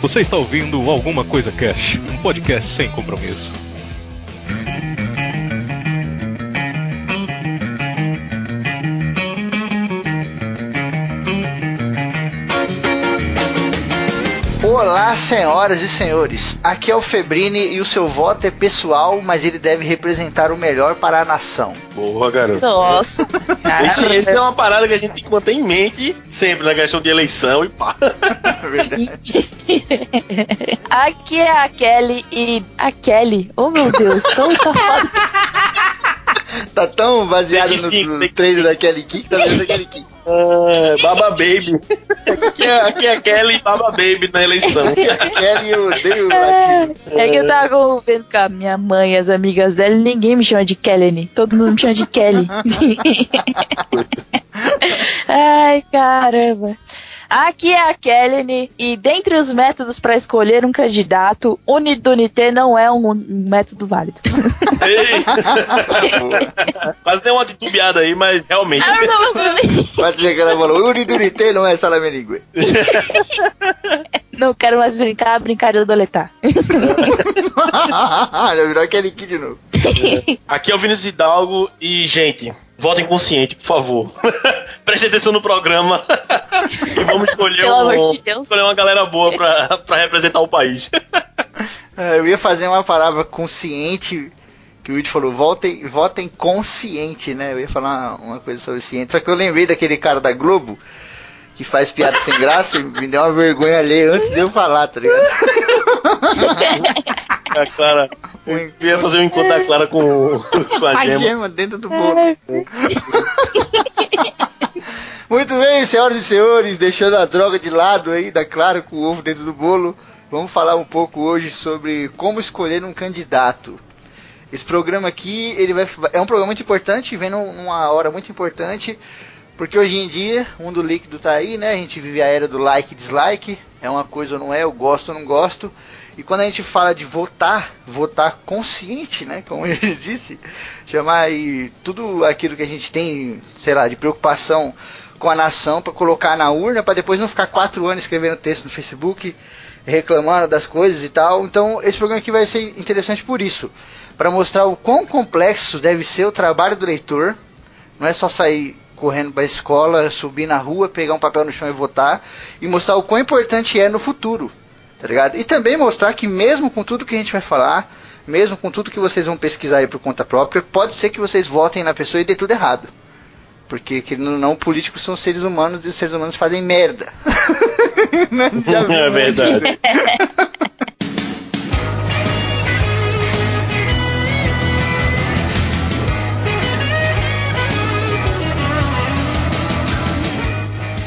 Você está ouvindo Alguma Coisa Cash, um podcast sem compromisso. Olá, senhoras e senhores. Aqui é o Febrini e o seu voto é pessoal, mas ele deve representar o melhor para a nação. Boa, garoto. Nossa. Esse, esse é uma parada que a gente tem que manter em mente sempre na questão de eleição e pá. Aqui é a Kelly e. A Kelly. Oh meu Deus, tão tá foda. Tá tão baseado sim, no, no treino da Kelly Key que tá vendo da Kelly Key. Ah, Baba Baby. Aqui é, aqui é Kelly e Baba Baby na eleição. Kelly, eu odeio É, latino. é que eu tava vendo com a minha mãe e as amigas dela e ninguém me chama de Kelly. Todo mundo me chama de Kelly. Ai, caramba. Aqui é a Kelly e dentre os métodos para escolher um candidato, Unidunité não é um método válido. Quase deu uma titubeada aí, mas realmente. Pode ser que ela falou, Uridurité não é salame língua. Não quero mais brincar, brincar de adoletar. Já virou Kelly Key de novo. Aqui é o Vinícius Hidalgo e, gente, votem consciente, por favor. Preste atenção no programa e vamos escolher, um- de escolher uma galera boa pra, pra representar o país. É, Eu ia fazer uma palavra consciente, que o Woody falou, votem, votem consciente, né? Eu ia falar uma, uma coisa sobre ciente, só que eu lembrei daquele cara da Globo, que faz piada sem graça, e me deu uma vergonha alheia antes de eu falar, tá ligado? A Clara. Eu ia fazer um encontro da Clara com, com a A Gema. gema dentro do bolo. Muito bem, senhoras e senhores, deixando a droga de lado aí, da Clara com o ovo dentro do bolo, vamos falar um pouco hoje sobre como escolher um candidato. Esse programa aqui, ele vai, é um programa muito importante, vem num- numa hora muito importante, porque hoje em dia, o mundo líquido tá aí, né? A gente vive a era do like e dislike, é uma coisa ou não é, eu gosto ou não gosto. E quando a gente fala de votar, votar consciente, né? Como ele disse, chamar aí tudo aquilo que a gente tem, sei lá, de preocupação com a nação para colocar na urna, para depois não ficar quatro anos escrevendo texto no Facebook, reclamando das coisas e tal. Então, esse programa aqui vai ser interessante por isso, para mostrar o quão complexo deve ser o trabalho do leitor. Não é só sair correndo para a escola, subir na rua, pegar um papel no chão e votar, e mostrar o quão importante é no futuro, tá ligado? E também mostrar que mesmo com tudo que a gente vai falar, mesmo com tudo que vocês vão pesquisar aí por conta própria, pode ser que vocês votem na pessoa e dê tudo errado. Porque ou não, políticos são seres humanos e os seres humanos fazem merda. Né? É monte verdade.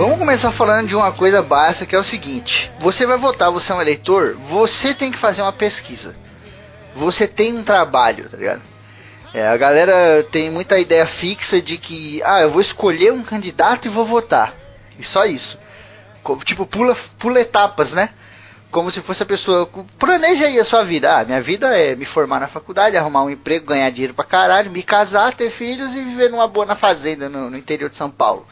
Vamos começar falando de uma coisa básica que é o seguinte: você vai votar, você é um eleitor, você tem que fazer uma pesquisa. Você tem um trabalho, tá ligado? É, a galera tem muita ideia fixa de que, ah, eu vou escolher um candidato e vou votar. E só isso. Co- Tipo, pula, pula etapas, né? Como se fosse a pessoa. Planeja aí a sua vida. Ah, minha vida é me formar na faculdade, arrumar um emprego, ganhar dinheiro pra caralho, me casar, ter filhos e viver numa boa na fazenda no, no interior de São Paulo.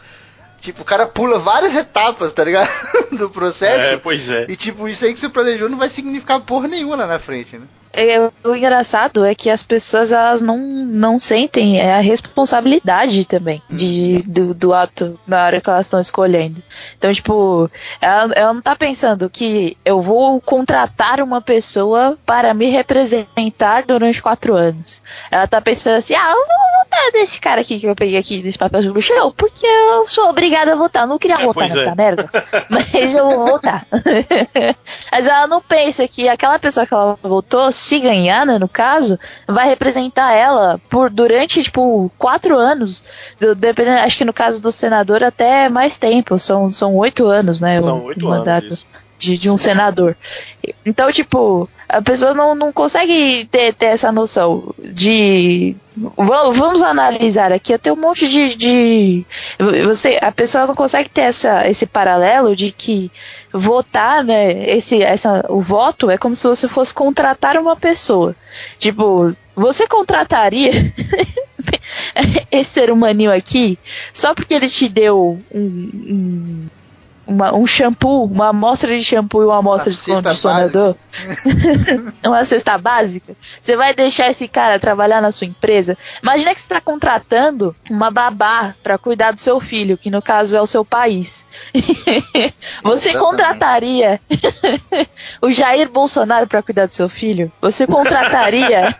Tipo, o cara pula várias etapas, tá ligado? Do processo. É, pois é. E tipo, isso aí que você planejou não vai significar porra nenhuma lá na frente, né? É, o engraçado é que as pessoas elas não, não sentem é, a responsabilidade também de, do, do ato na hora que elas estão escolhendo. Então, tipo, ela, ela não tá pensando que eu vou contratar uma pessoa para me representar durante quatro anos. Ela tá pensando assim, ah, eu vou votar nesse cara aqui que eu peguei aqui nesse papel do chão, porque eu sou obrigada a votar. Eu não queria É, votar pois nessa é. merda, mas eu vou votar. mas ela não pensa que aquela pessoa que ela votou, se ganhar, né, no caso, vai representar ela por durante, tipo, quatro anos. Do- dependendo, acho que no caso do senador até mais tempo, são, são oito anos, né? São oito anos. isso. De, de um senador. Então, tipo, a pessoa não, não consegue ter, ter essa noção de. va- Vamos analisar aqui, até um monte de. de você, a pessoa não consegue ter essa, esse paralelo de que votar, né? Esse, essa, o voto é como se você fosse contratar uma pessoa. Tipo, você contrataria esse ser humaninho aqui só porque ele te deu um- um uma, um shampoo, uma amostra de shampoo e uma amostra Uma de condicionador, uma cesta básica, você vai deixar esse cara trabalhar na sua empresa? Imagina que você está contratando uma babá para cuidar do seu filho, que no caso é o seu país. você Exatamente. contrataria o Jair Bolsonaro para cuidar do seu filho? Você contrataria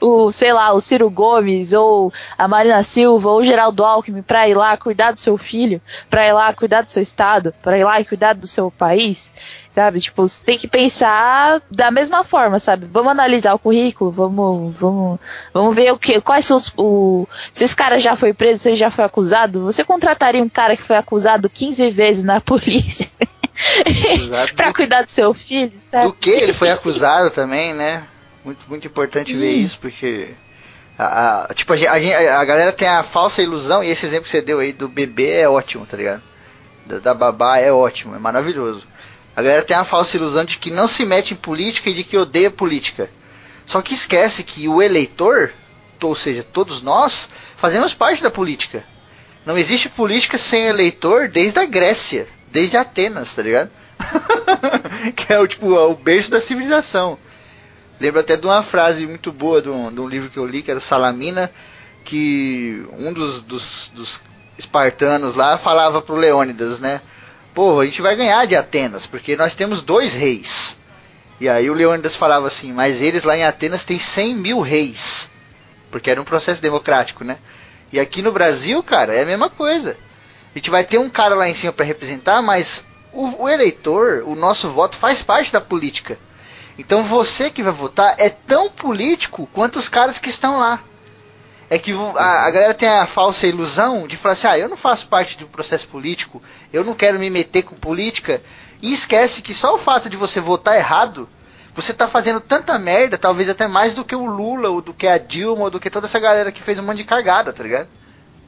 o, sei lá, o Ciro Gomes ou a Marina Silva ou o Geraldo Alckmin para ir lá cuidar do seu filho, para ir lá cuidar do seu estado, para ir lá e cuidar do seu país? Sabe, tipo, você tem que pensar da mesma forma, sabe? Vamos analisar o currículo, vamos, vamos, vamos ver o que, quais são os, o, se esse cara já foi preso, se ele já foi acusado, você contrataria um cara que foi acusado 15 vezes na polícia pra cuidar do seu filho, sabe? Do que ele foi acusado também, né? Muito, muito importante ver isso, porque. A, a- tipo, a, a, a galera tem a falsa ilusão, e esse exemplo que você deu aí do bebê é ótimo, tá ligado? Da, da babá é ótimo, é maravilhoso. A galera tem a falsa ilusão de que não se mete em política e de que odeia política. Só que esquece que o eleitor, ou seja, todos nós, fazemos parte da política. Não existe política sem eleitor desde a Grécia, desde Atenas, tá ligado? que é o tipo o berço da civilização. Lembro até de uma frase muito boa de um, de um livro que eu li, que era Salamina, que um dos, dos, dos espartanos lá falava pro Leônidas, né? Pô, a gente vai ganhar de Atenas, porque nós temos dois reis. E aí o Leônidas falava assim, mas eles lá em Atenas têm 100 mil reis. Porque era um processo democrático, né? E aqui no Brasil, cara, é a mesma coisa. A gente vai ter um cara lá em cima para representar, mas o, o eleitor, o nosso voto faz parte da política. Então você que vai votar é tão político quanto os caras que estão lá. É que a, a galera tem a falsa ilusão de falar assim: ah, eu não faço parte do processo político, eu não quero me meter com política, e esquece que só o fato de você votar errado, você tá fazendo tanta merda, talvez até mais do que o Lula, ou do que a Dilma, ou do que toda essa galera que fez um monte de cagada, tá ligado?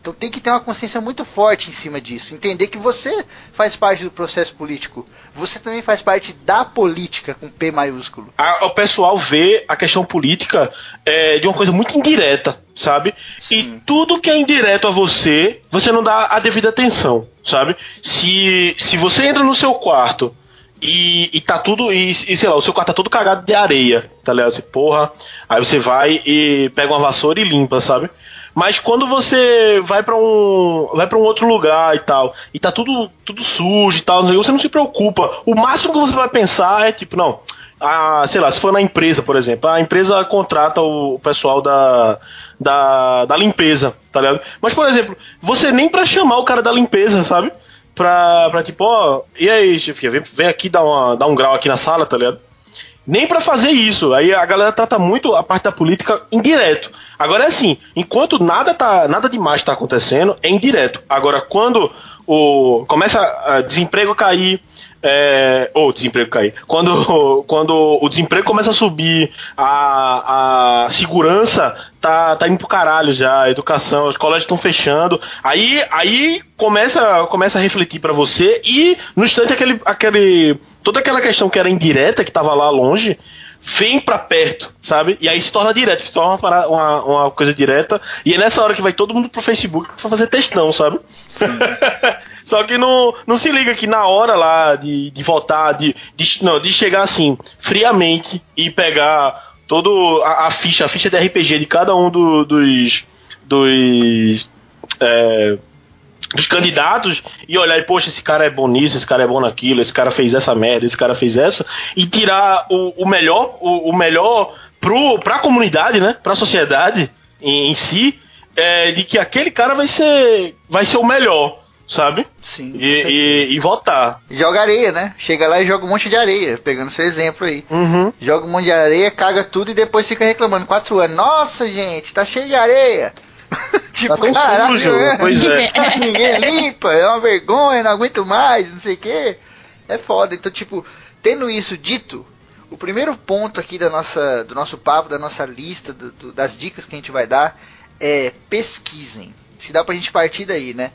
Então tem que ter uma consciência muito forte em cima disso. Entender que você faz parte do processo político. Você também faz parte da política, com P maiúsculo. A- o pessoal vê a questão política é, de uma coisa muito indireta, sabe? E tudo que é indireto a você, você não dá a devida atenção, sabe? Se, se você entra no seu quarto e, e tá tudo. E, e, sei lá, o seu quarto tá todo cagado de areia, tá ligado? Você, porra. Aí você vai e pega uma vassoura e limpa, sabe? Mas quando você vai pra um vai para um outro lugar e tal, e tá tudo tudo sujo e tal, você não se preocupa. O máximo que você vai pensar é tipo, não, a, sei lá, se for na empresa, por exemplo, a empresa contrata o, pessoal da, da, da limpeza, tá ligado? Mas, por exemplo, você nem pra chamar o cara da limpeza, sabe? Pra, pra tipo, ó, e aí, chefe, vem, vem aqui dar, uma, dar um grau aqui na sala, tá ligado? Nem pra fazer isso. Aí a galera trata muito a parte da política indireto. Agora é assim, enquanto nada tá nada demais tá acontecendo, é indireto. Agora quando o começa a desemprego cair, é, ou desemprego cair, quando, quando o desemprego começa a subir, a, a segurança tá, tá indo pro caralho já, a educação, os colégios estão fechando, aí, aí começa, começa a refletir pra você e no instante aquele, aquele toda aquela questão que era indireta, que tava lá longe, vem pra perto, sabe? E aí se torna direto, se torna uma, uma, uma coisa direta, e é nessa hora que vai todo mundo pro Facebook pra fazer textão, sabe? Só que não, não se liga que na hora lá de, de votar, de, de, não, de chegar assim, friamente e pegar todo a, a ficha, a ficha de RPG de cada um do- dos. dos. é, dos candidatos e olhar e, poxa, esse cara é bom nisso, esse cara é bom naquilo, esse cara fez essa merda, esse cara fez essa, e tirar o, o melhor, o, o melhor pro, pra comunidade, né? Pra sociedade em, em si, é, de que aquele cara vai ser, vai ser o melhor, sabe? Sim. E, e, e votar. Joga areia, né? Chega lá e joga um monte de areia, pegando seu exemplo aí. Uhum. Joga um monte de areia, caga tudo e depois fica reclamando. Quatro anos. Nossa, gente, tá cheio de areia. tipo, Tá tão caralho, sujo, né? pois é. Ninguém limpa, é uma vergonha, não aguento mais, não sei o que. É foda. Então, tipo, tendo isso dito, o primeiro ponto aqui da nossa, do nosso papo, da nossa lista, do- do- das dicas que a gente vai dar é pesquisem. Acho que dá pra gente partir daí, né?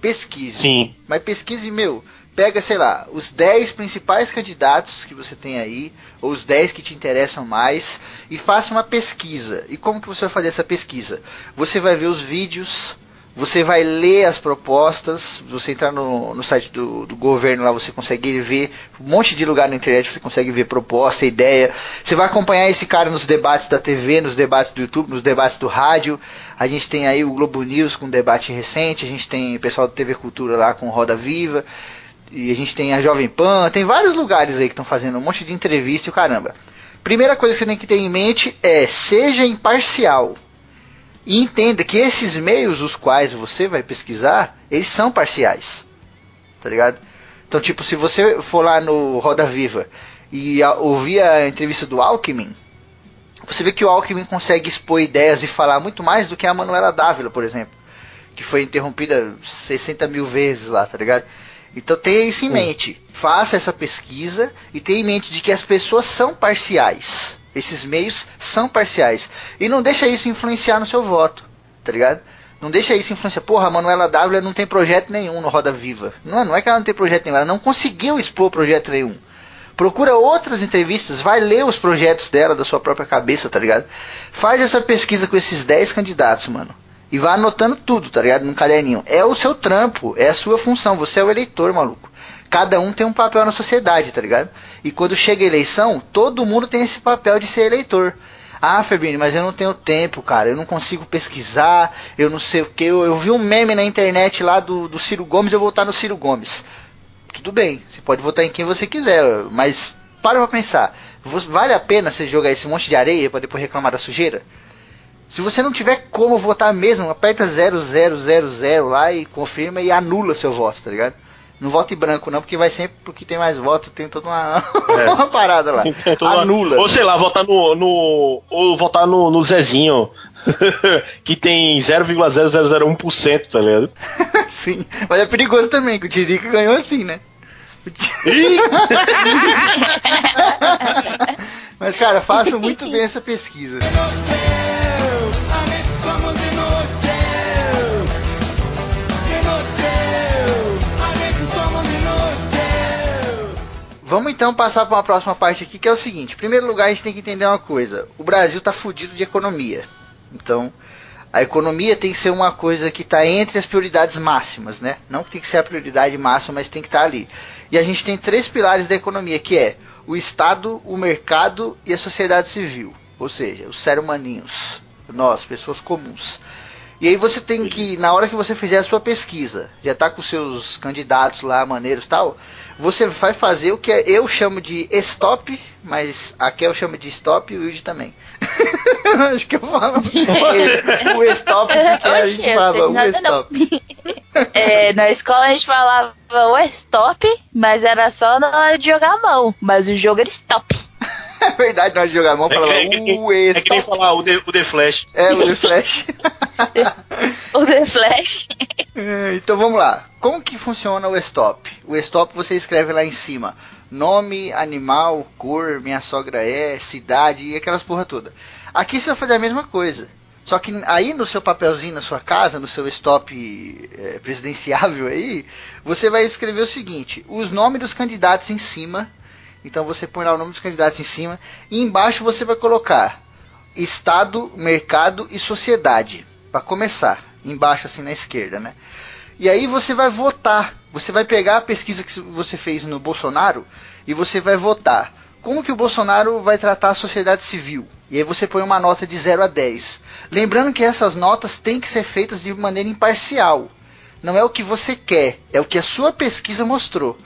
Pesquisem. Sim. Mas pesquise, meu, pega, sei lá, os 10 principais candidatos que você tem aí, ou os 10 que te interessam mais, e faça uma pesquisa. E como que você vai fazer essa pesquisa? Você vai ver os vídeos, Você vai ler as propostas, você entrar no, no site do, do governo lá, você consegue ver um monte de lugar na internet, você consegue ver proposta, ideia. Você vai acompanhar esse cara nos debates da TV, nos debates do YouTube, nos debates do rádio. A gente tem aí o Globo News com um debate recente, a gente tem o pessoal do TV Cultura lá com Roda Viva. E a gente tem a Jovem Pan, tem vários lugares aí que estão fazendo um monte de entrevista e o caramba. Primeira coisa que você tem que ter em mente é seja imparcial. E entenda que esses meios os quais você vai pesquisar, eles são parciais. Tá ligado? Então, tipo, se você for lá no Roda Viva e a, ouvir a entrevista do Alckmin, você vê que o Alckmin consegue expor ideias e falar muito mais do que a Manuela Dávila, por exemplo, que foi interrompida 60 mil vezes lá, tá ligado? Então tenha isso em mente. Faça essa pesquisa e tenha em mente de que as pessoas são parciais. Esses meios são parciais. E não deixa isso influenciar no seu voto, tá ligado? Não deixa isso influenciar. Porra, a Manuela Dávila não tem projeto nenhum no Roda Viva. Não, não é que ela não tem projeto nenhum, ela não conseguiu expor projeto nenhum. Procura outras entrevistas, vai ler os projetos dela da sua própria cabeça, tá ligado? Faz essa pesquisa com esses 10 candidatos, mano. E vai anotando tudo, tá ligado? Num caderninho. É o seu trampo, é a sua função. Você é o eleitor, maluco. Cada um tem um papel na sociedade, tá ligado? E quando chega a eleição, todo mundo tem esse papel de ser eleitor. Ah, Febrini, mas eu não tenho tempo, cara. Eu não consigo pesquisar, eu não sei o que. Eu, eu, vi um meme na internet lá do, do Ciro Gomes, eu vou votar no Ciro Gomes. Tudo bem, você pode votar em quem você quiser, mas para pra pensar. Vale a pena você jogar esse monte de areia para depois reclamar da sujeira? Se você não tiver como votar mesmo, aperta 0000 lá e confirma e anula seu voto, tá ligado? Não vote branco não, porque vai sempre porque tem mais votos, tem toda uma, é. uma parada lá. Anula. Ou sei lá, votar no. no ou votar no, no Zezinho. que tem 0,0001%, tá ligado? Sim, mas é perigoso também, que o Tirica ganhou assim, né? Mas cara, faço muito bem essa pesquisa. Vamos então passar para uma próxima parte aqui, que é o seguinte. Em primeiro lugar, a gente tem que entender uma coisa. O Brasil está fudido de economia. Então, a economia tem que ser uma coisa que está entre as prioridades máximas, né? Não tem que ser a prioridade máxima, mas tem que estar tá ali. E a gente tem três pilares da economia, que é o Estado, o mercado e a sociedade civil. Ou seja, os seres humaninhos, nós, pessoas comuns. E aí você tem que, na hora que você fizer a sua pesquisa, já está com seus candidatos lá, maneiros tal, você vai fazer o que eu chamo de stop, mas a Kel chama de stop e o Wilde também. Acho que eu falo o stop porque a gente falava o stop. É, na escola a gente falava o stop, mas era só na hora de jogar a mão. Mas o jogo era stop. É verdade, na hora de jogar a mão, falava é, que, o é, é que nem falar o The, o The Flash. É, o The Flash. o The Flash. É, então vamos lá. Como que funciona o stop? O stop você escreve lá em cima. Nome, animal, cor, minha sogra é, cidade e aquelas porra toda. Aqui você vai fazer a mesma coisa. Só que aí no seu papelzinho na sua casa, no seu stop é, presidenciável aí, você vai escrever o seguinte: os nomes dos candidatos em cima então você põe lá o nome dos candidatos em cima e embaixo você vai colocar Estado, mercado e sociedade para começar, embaixo assim na esquerda, né? E aí você vai votar. Você vai pegar a pesquisa que você fez no Bolsonaro e você vai votar. Como que o Bolsonaro vai tratar a sociedade civil? E aí você põe uma nota de 0 a 10. Lembrando que essas notas têm que ser feitas de maneira imparcial. Não é o que você quer, é o que a sua pesquisa mostrou.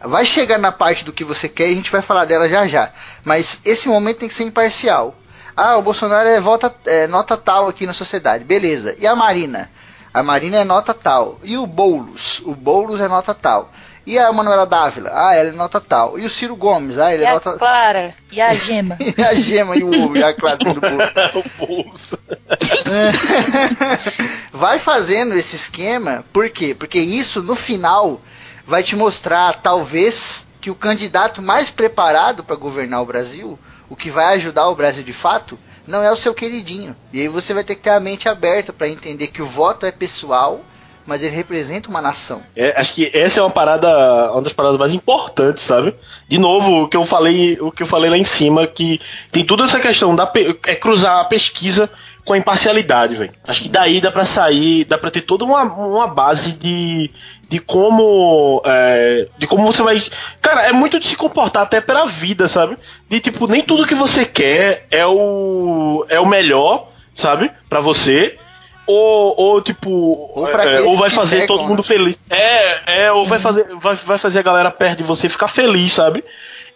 Vai chegar na parte do que você quer e a gente vai falar dela já já. Mas esse momento tem que ser imparcial. Ah, o Bolsonaro é, é nota tal aqui na sociedade. Beleza. E a Marina? A Marina é nota tal. E o Boulos? O Boulos é nota tal. E a Manuela Dávila? Ah, ela é nota tal. E o Ciro Gomes? Ah, ele e é nota... E a Clara? E a Gema? e a Gema e o, e a Clara do Boulos. Vai fazendo esse esquema, por quê? Porque isso, no final, vai te mostrar, talvez, que o candidato mais preparado para governar o Brasil, o que vai ajudar o Brasil de fato, não é o seu queridinho. E aí você vai ter que ter a mente aberta para entender que o voto é pessoal, mas ele representa uma nação. É, acho que essa é uma parada, uma das paradas mais importantes, sabe? De novo, o que eu falei, o que eu falei lá em cima, que tem toda essa questão da é cruzar a pesquisa com a imparcialidade, velho. Acho que daí dá pra sair, dá pra ter toda uma, uma base de, de como. É, de como você vai. Cara, é muito de se comportar até pela vida, sabe? De tipo, nem tudo que você quer é o. é o melhor, sabe? para você. Ou, ou tipo. Ou, é, ou vai fazer secam, todo mundo né? feliz. É, é, ou vai fazer, vai, vai fazer a galera perto de você ficar feliz, sabe?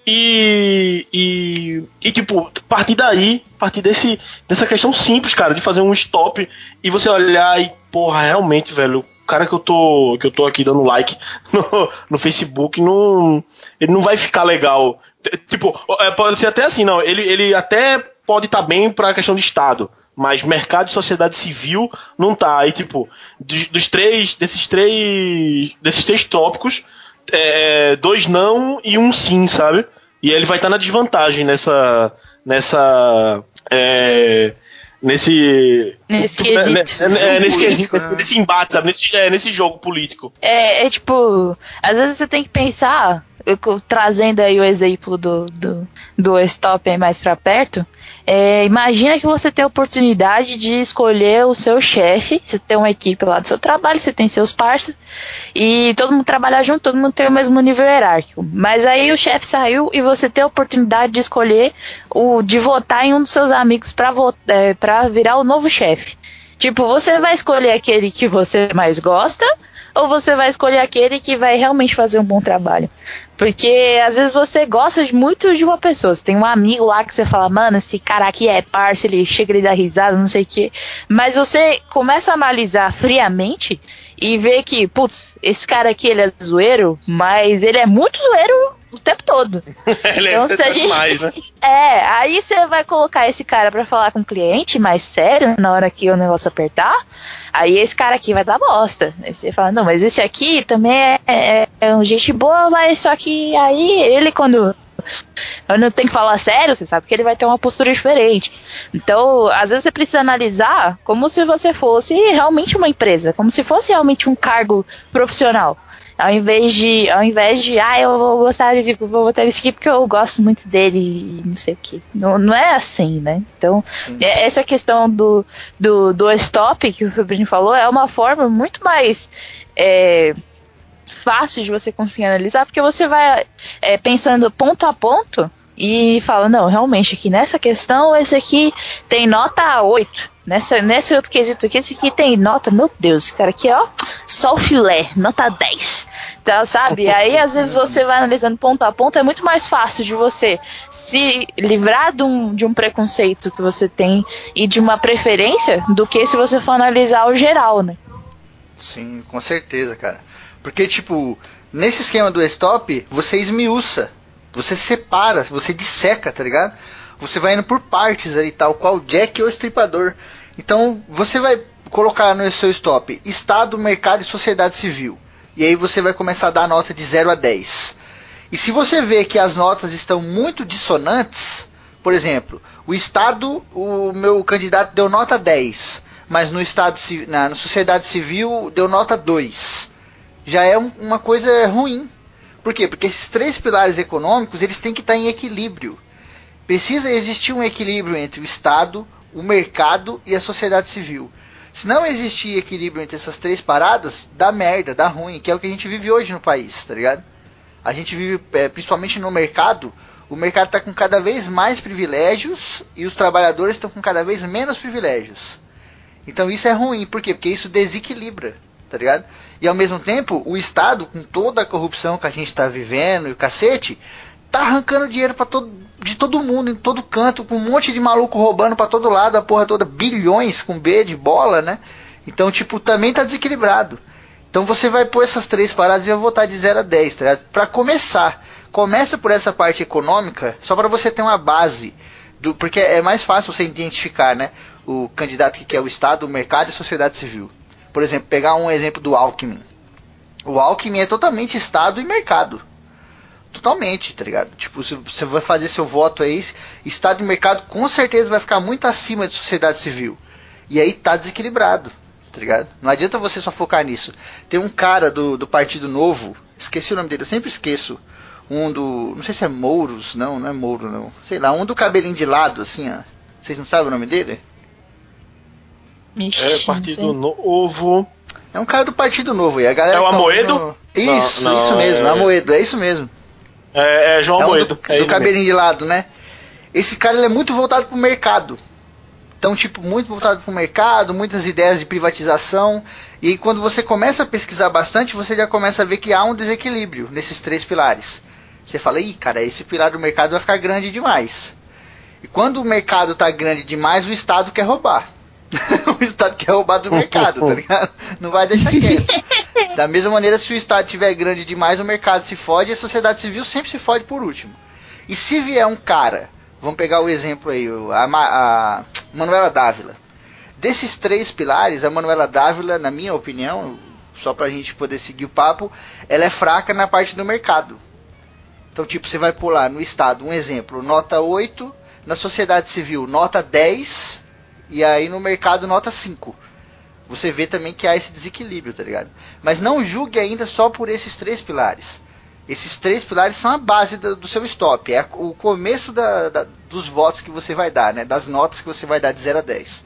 E, e, e, tipo, partir daí, partir desse, dessa questão simples, cara, de fazer um stop e você olhar e, porra, realmente, velho, cara que eu tô, que eu tô aqui dando like no, no Facebook, não, ele não vai ficar legal. Tipo, é, pode ser até assim, não, ele, ele até pode estar tá bem pra questão de Estado, mas mercado e sociedade civil não tá. Aí, tipo, dos, dos três, desses três, desses três tópicos, é, dois não e um sim, sabe? E ele vai estar tá na desvantagem nessa. nessa. É, nesse. Nesse quesito. Né, é, nesse, quesito, nesse, nesse, embate, sabe? Nesse, é, nesse jogo político. É, é tipo. Às vezes você tem que pensar, eu, trazendo aí o exemplo do, do, do stop aí mais pra perto. É, imagina que você tem a oportunidade de escolher o seu chefe, você tem uma equipe lá do seu trabalho, você tem seus parceiros, e todo mundo trabalha junto, todo mundo tem o mesmo nível hierárquico. Mas aí o chefe saiu e você tem a oportunidade de escolher o de votar em um dos seus amigos para é, virar o novo chefe. Tipo, você vai escolher aquele que você mais gosta ou você vai escolher aquele que vai realmente fazer um bom trabalho? Porque às vezes você gosta muito de uma pessoa. Você tem um amigo lá que você fala, mano, esse cara aqui é parça, ele chega e dá risada, não sei o quê. Mas você começa a analisar friamente e vê que, putz, esse cara aqui ele é zoeiro, mas ele é muito zoeiro o tempo todo. Ele é então, é se a gente... mais, né? É, aí você vai colocar esse cara para falar com o cliente mais sério na hora que o negócio apertar. Aí esse cara aqui vai dar bosta. Aí você fala, não, mas esse aqui também é, é, é um gente boa, mas só que aí ele quando eu não tenho que falar sério, você sabe que ele vai ter uma postura diferente. Então, às vezes você precisa analisar como se você fosse realmente uma empresa, como se fosse realmente um cargo profissional. Ao invés de, ao invés de, ah, eu vou gostar de, vou botar esse aqui porque eu gosto muito dele e não sei o que. Não, não é assim, né? Então, é, essa questão do, do, do stop que o Fabrini falou é uma forma muito mais é, fácil de você conseguir analisar, porque você vai é, pensando ponto a ponto e fala, não, realmente aqui nessa questão, esse aqui tem nota 8 Nessa, nesse outro quesito aqui, esse aqui tem nota, meu Deus, esse cara aqui, ó, só o filé, nota 10. Então, sabe? Aí às vezes você vai analisando ponto a ponto, é muito mais fácil de você se livrar de um, de um preconceito que você tem e de uma preferência do que se você for analisar o geral, né? Sim, com certeza, cara. Porque, tipo, nesse esquema do stop, você esmiuça, você separa, você disseca, tá ligado? Você vai indo por partes ali, tal qual Jack ou Estripador. Então, você vai colocar no seu stop Estado, Mercado e Sociedade Civil. E aí você vai começar a dar nota de 0 a 10. E se você vê que as notas estão muito dissonantes, por exemplo, o Estado, o meu candidato deu nota 10, mas no Estado na, na sociedade civil deu nota 2. Já é um, uma coisa ruim. Por quê? Porque esses três pilares econômicos eles têm que estar em equilíbrio. Precisa existir um equilíbrio entre o Estado, o mercado e a sociedade civil. Se não existir equilíbrio entre essas três paradas, dá merda, dá ruim, que é o que a gente vive hoje no país, tá ligado? A gente vive, é, principalmente no mercado, o mercado está com cada vez mais privilégios e os trabalhadores estão com cada vez menos privilégios. Então isso é ruim, por quê? Porque isso desequilibra, tá ligado? E ao mesmo tempo, o Estado, com toda a corrupção que a gente está vivendo e o cacete, tá arrancando dinheiro para todo, de todo mundo, em todo canto, com um monte de maluco roubando para todo lado, a porra toda, bilhões com B de bola, né? Então, tipo, também tá desequilibrado. Então você vai pôr essas três paradas e vai votar de 0 a 10, tá ligado? Pra começar. Começa por essa parte econômica, só para você ter uma base. Do, porque é mais fácil você identificar, né? O candidato que quer o Estado, o mercado e a sociedade civil. Por exemplo, pegar um exemplo do Alckmin. O Alckmin é totalmente Estado e mercado. Totalmente, tá ligado? Tipo, se você vai fazer seu voto aí, Estado e mercado com certeza vai ficar muito acima de sociedade civil. E aí tá desequilibrado, tá ligado? Não adianta você só focar nisso. Tem um cara do, do Partido Novo, esqueci o nome dele, eu sempre esqueço. Um do. Não sei se é Mouros, não, não é Mouro, não. Sei lá, um do cabelinho de lado, assim, ó. Vocês não sabem o nome dele? Ixi, É Partido. Novo. É um cara do Partido Novo aí. A galera É o tá Amoedo? ouvindo- Isso, Não, não, isso mesmo, é- Amoedo, é isso mesmo. É, é João é um Moedo. do, é do cabelinho de lado, né? Esse cara ele é muito voltado pro mercado. Então, tipo, muito voltado pro mercado, muitas ideias de privatização. E aí, quando você começa a pesquisar bastante, você já começa a ver que há um desequilíbrio nesses três pilares. Você fala, ih, cara, esse pilar do mercado vai ficar grande demais. E quando o mercado tá grande demais, o Estado quer roubar. o Estado quer roubar do mercado, tá ligado? Não vai deixar quieto. Da mesma maneira, se o Estado tiver grande demais, o mercado se fode e a sociedade civil sempre se fode por último. E se vier um cara, vamos pegar o exemplo aí, a, a Manuela Dávila. Desses três pilares, a Manuela Dávila, na minha opinião, só pra gente poder seguir o papo, ela é fraca na parte do mercado. Então, tipo, você vai pular no Estado, um exemplo, nota 8, na sociedade civil, nota 10, e aí no mercado, nota 5. Você vê também que há esse desequilíbrio, tá ligado? Mas não julgue ainda só por esses três pilares. Esses três pilares são a base do, do seu stop, é o começo da- da- dos votos que você vai dar, né? Das notas que você vai dar de 0 a 10.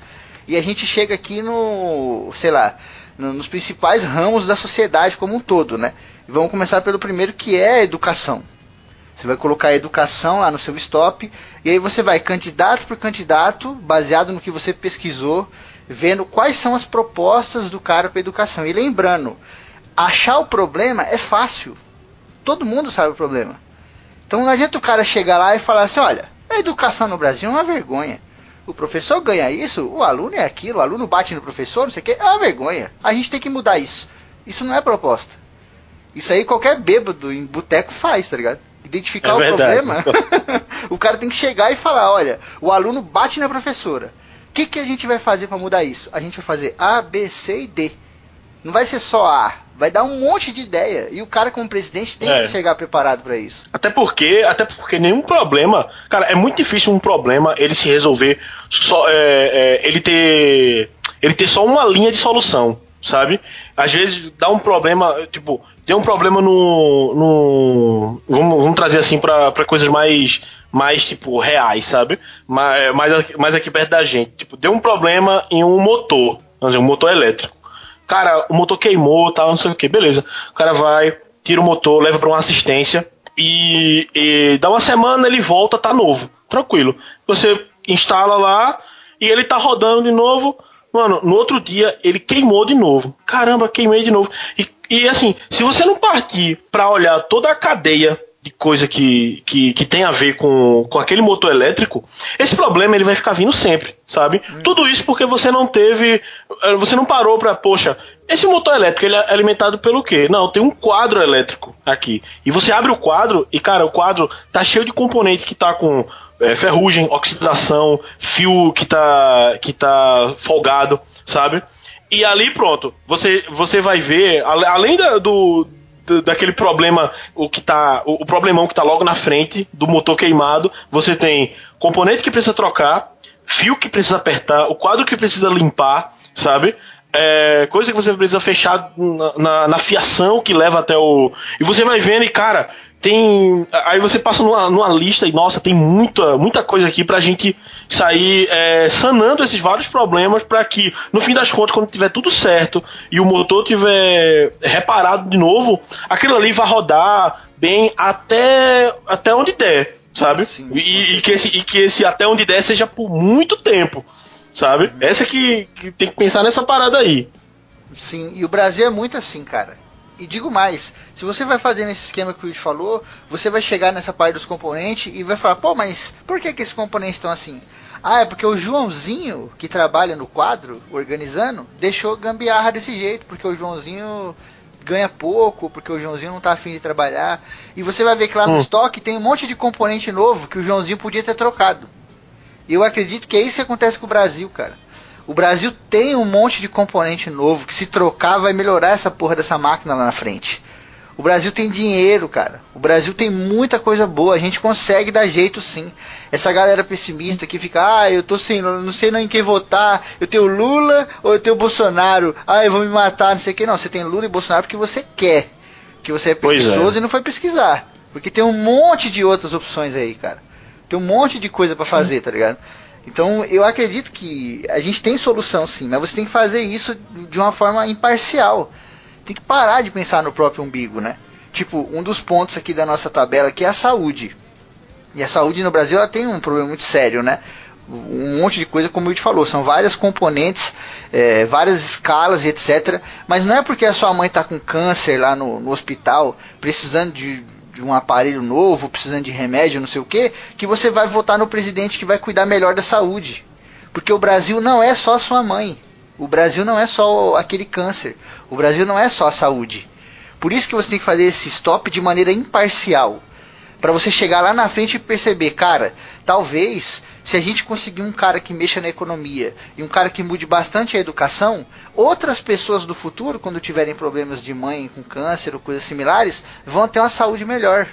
E a gente chega aqui no, sei lá, no- nos principais ramos da sociedade como um todo, né? Vamos começar pelo primeiro que é a educação. Você vai colocar a educação lá no seu stop e aí você vai candidato por candidato, baseado no que você pesquisou, vendo quais são as propostas do cara para educação. E lembrando, achar o problema é fácil. Todo mundo sabe o problema. Então não adianta o cara chegar lá e falar assim, olha, a educação no Brasil é uma vergonha. O professor ganha isso, o aluno é aquilo, o aluno bate no professor, não sei o que, é uma vergonha. A gente tem que mudar isso. Isso não é proposta. Isso aí qualquer bêbado em boteco faz, tá ligado? Identificar É o verdade. problema. o cara tem que chegar e falar, olha, o aluno bate na professora. O que, que a gente vai fazer para mudar isso? A gente vai fazer A, B, C e D. Não vai ser só A, vai dar um monte de ideia. E o cara como presidente tem É. que chegar preparado para isso. Até porque, até porque nenhum problema, cara, é muito difícil um problema ele se resolver só, é, é, ele ter, ele ter só uma linha de solução, sabe? Às vezes dá um problema, tipo, tem um problema no, no vamos, vamos trazer assim pra coisas mais, mais tipo reais, sabe? Mais, mais, aqui- mais aqui perto da gente, tipo, deu um problema em um motor, um motor elétrico. Cara, o motor queimou, tal, não sei o que, beleza. O cara vai, tira o motor, leva pra uma assistência e, e dá uma semana ele volta, tá novo, tranquilo. Você instala lá e ele tá rodando de novo. Mano, no outro dia ele queimou de novo. Caramba, queimei de novo. E, e assim, se você não partir pra olhar toda a cadeia de coisa que, que, que tem a ver com, com aquele motor elétrico, esse problema ele vai ficar vindo sempre, sabe? Tudo isso porque você não teve, eh, você não parou pra, poxa, esse motor elétrico ele é alimentado pelo quê? Não, tem um quadro elétrico aqui. E você abre o quadro e, cara, o quadro tá cheio de componente que tá com eh, ferrugem, oxidação, fio que tá, que tá folgado, sabe? E ali pronto, você, você vai ver, além da- do, daquele problema, o que tá. O, o problemão que tá logo na frente do motor queimado, você tem componente que precisa trocar, fio que precisa apertar, o quadro que precisa limpar, sabe? É, coisa que você precisa fechar na, na, na fiação que leva até o. E você vai vendo e, cara, tem. Aí você passa numa, numa lista e, nossa, tem muita, muita coisa aqui pra gente sair é, sanando esses vários problemas para que, no fim das contas, quando tiver tudo certo e o motor tiver reparado de novo, aquilo ali vai rodar bem até, até onde der, sabe? Sim, e, e que esse, e que esse até onde der seja por muito tempo, sabe? Essa que, que tem que pensar nessa parada aí. Sim, e o Brasil é muito assim, cara. E digo mais, se você vai fazer nesse esquema que o Will falou, você vai chegar nessa parte dos componentes e vai falar, pô, mas por que, que esses componentes estão assim? Ah, é porque o Joãozinho, que trabalha no quadro, organizando, deixou gambiarra desse jeito, porque o Joãozinho ganha pouco, porque o Joãozinho não tá afim de trabalhar. E você vai ver que lá no Hum. estoque tem um monte de componente novo que o Joãozinho podia ter trocado. E eu acredito que é isso que acontece com o Brasil, cara. O Brasil tem um monte de componente novo que se trocar vai melhorar essa porra dessa máquina lá na frente. O Brasil tem dinheiro, cara. O Brasil tem muita coisa boa. A gente consegue dar jeito sim. Essa galera pessimista que fica, ah, eu tô sem, não sei não em quem votar. Eu tenho Lula ou eu tenho Bolsonaro. Ah, eu vou me matar, não sei o que. Não, você tem Lula e Bolsonaro porque você quer. Porque você é é. preguiçoso e não foi pesquisar. Porque tem um monte de outras opções aí, cara. Tem um monte de coisa pra fazer, tá ligado? Então eu acredito que a gente tem solução sim, mas você tem que fazer isso de uma forma imparcial. Tem que parar de pensar no próprio umbigo, né? Tipo, um dos pontos aqui da nossa tabela que é a saúde. E a saúde no Brasil ela tem um problema muito sério, né? Um monte de coisa, como eu te falou, são várias componentes, é, várias escalas e etc. Mas não é porque a sua mãe está com câncer lá no, no hospital, precisando de, de um aparelho novo, precisando de remédio, não sei o que, que você vai votar no presidente que vai cuidar melhor da saúde. Porque o Brasil não é só sua mãe. O Brasil não é só aquele câncer. O Brasil não é só a saúde. Por isso que você tem que fazer esse stop de maneira imparcial. Para você chegar lá na frente e perceber, cara, talvez se a gente conseguir um cara que mexa na economia e um cara que mude bastante a educação, outras pessoas do futuro, quando tiverem problemas de mãe com câncer ou coisas similares, vão ter uma saúde melhor,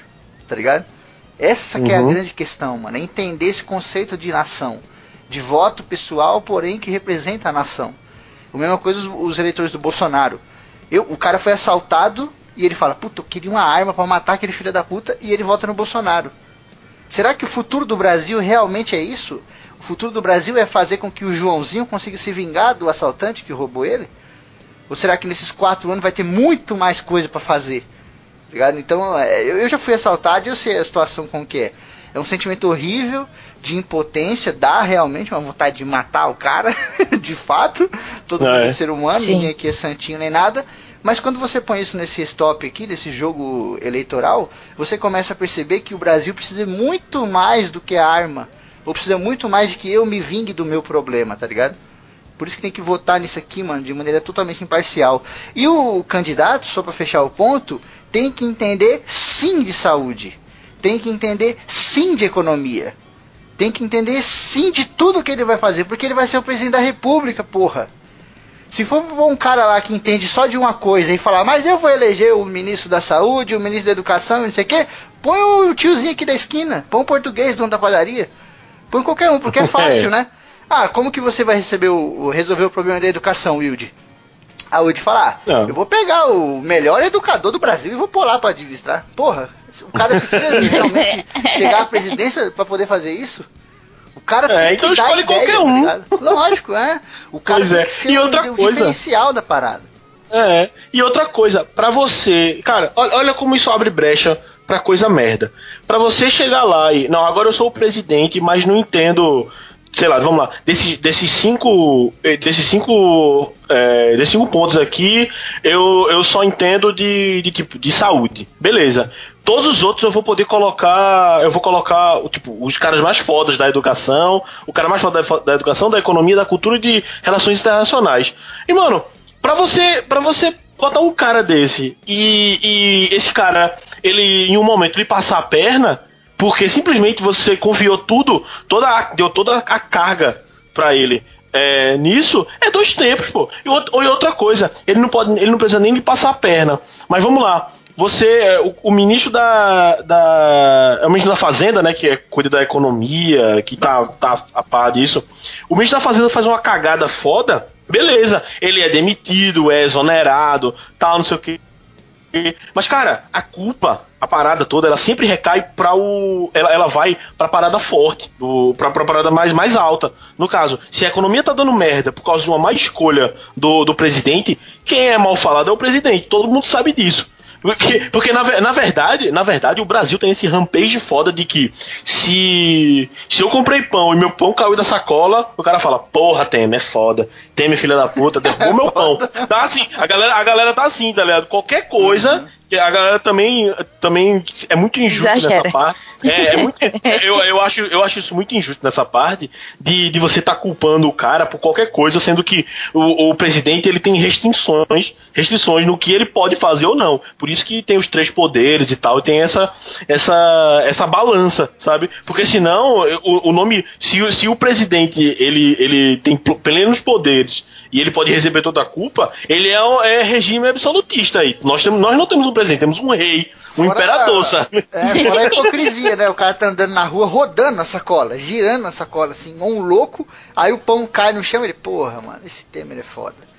tá ligado? Essa uhum. que é a uhum. grande questão, mano, é entender esse conceito de nação, de voto pessoal, porém que representa a nação. A mesma coisa os, os eleitores do Bolsonaro. Eu, o cara foi assaltado e ele fala, puta, eu queria uma arma para matar aquele filho da puta, e ele vota no Bolsonaro. Será que o futuro do Brasil realmente é isso? O futuro do Brasil é fazer com que o Joãozinho consiga se vingar do assaltante que roubou ele? Ou será que nesses quatro anos vai ter muito mais coisa para fazer? Ligado? Então, é, eu já fui assaltado e eu sei a situação com que é. É um sentimento horrível de impotência, dá realmente uma vontade de matar o cara, de fato. Todo mundo é. é ser humano, Sim. ninguém aqui é santinho nem nada. Mas quando você põe isso nesse stop aqui, nesse jogo eleitoral, você começa a perceber que o Brasil precisa muito mais do que a arma. Ou precisa muito mais de que eu me vingue do meu problema, tá ligado? Por isso que tem que votar nisso aqui, mano, de maneira totalmente imparcial. E o candidato, só para fechar o ponto, tem que entender sim de saúde. Tem que entender sim de economia. Tem que entender sim de tudo que ele vai fazer, porque ele vai ser o presidente da república, porra. Se for um cara lá que entende só de uma coisa e falar, mas eu vou eleger o ministro da saúde, o ministro da educação, não sei o quê, põe o tiozinho aqui da esquina, põe o português, dono da padaria. Põe qualquer um, porque é fácil, é. né? Ah, como que você vai receber o, resolver o problema da educação, Wilde? A Wilde falar, ah, eu vou pegar o melhor educador do Brasil e vou pôr lá pra administrar. Porra, o cara precisa realmente chegar à presidência para poder fazer isso? O cara é, tem então que escolhe ideia, qualquer tá um. Tá Lógico, é. O cara pois tem é. que ser e outra o, coisa, diferencial da parada. É, e outra coisa, para você, cara, olha, olha como isso abre brecha pra coisa merda. Para você chegar lá e, não, agora eu sou o presidente, mas não entendo sei lá, vamos lá, desses, cinco, eh, desses cinco, é, desses cinco pontos aqui, eu, eu só entendo de, de tipo de saúde, beleza? Todos os outros eu vou poder colocar, eu vou colocar tipo os caras mais fodas da educação, o cara mais foda da, da educação, da economia, da cultura e de relações internacionais. E mano, para você, para você botar um cara desse e, e esse cara, ele em um momento lhe passar a perna porque simplesmente você confiou tudo, toda a, deu toda a carga para ele. É, nisso é dois tempos, pô. E, e outra coisa, ele não pode, ele não precisa nem lhe passar a perna. Mas vamos lá. Você, é, o, o, ministro da, da. É o ministro da Fazenda, né? Que é, cuida da economia, que tá, tá a par disso. O ministro da Fazenda faz uma cagada foda, beleza. Ele é demitido, é exonerado, tal, não sei o que. Mas, cara, a culpa, a parada toda, ela sempre recai para o. Ela, ela vai pra parada forte, do, pra, pra parada mais, mais alta. No caso, se a economia tá dando merda por causa de uma má escolha do, do presidente, quem é mal falado é o presidente. Todo mundo sabe disso. Porque, porque na, na, verdade, na verdade, o Brasil tem esse rampage foda de que se, se eu comprei pão e meu pão caiu da sacola, o cara fala, porra, Temer, é foda. Temer, filha da puta, derrubou meu pão. Tá assim, a galera, a galera tá assim, tá ligado? Qualquer coisa uhum a galera também, também é muito injusto Exagera. nessa parte. É, é muito, eu, eu, acho, eu acho isso muito injusto nessa parte de, de você estar tá culpando o cara por qualquer coisa, sendo que o, o presidente ele tem restrições, restrições no que ele pode fazer ou não. Por isso que tem os três poderes e tal, e tem essa, essa, essa balança, sabe? Porque senão o, o nome, se, se o presidente ele, ele tem plenos poderes e ele pode receber toda a culpa, ele é, é regime absolutista aí. Nós, temos, nós não temos um presidente, temos um rei, um fora, imperador, sabe? É, fora a hipocrisia, né? O cara tá andando na rua rodando a sacola, girando a sacola, assim, um louco, aí o pão cai no chão e ele, porra, mano, esse Temer é foda.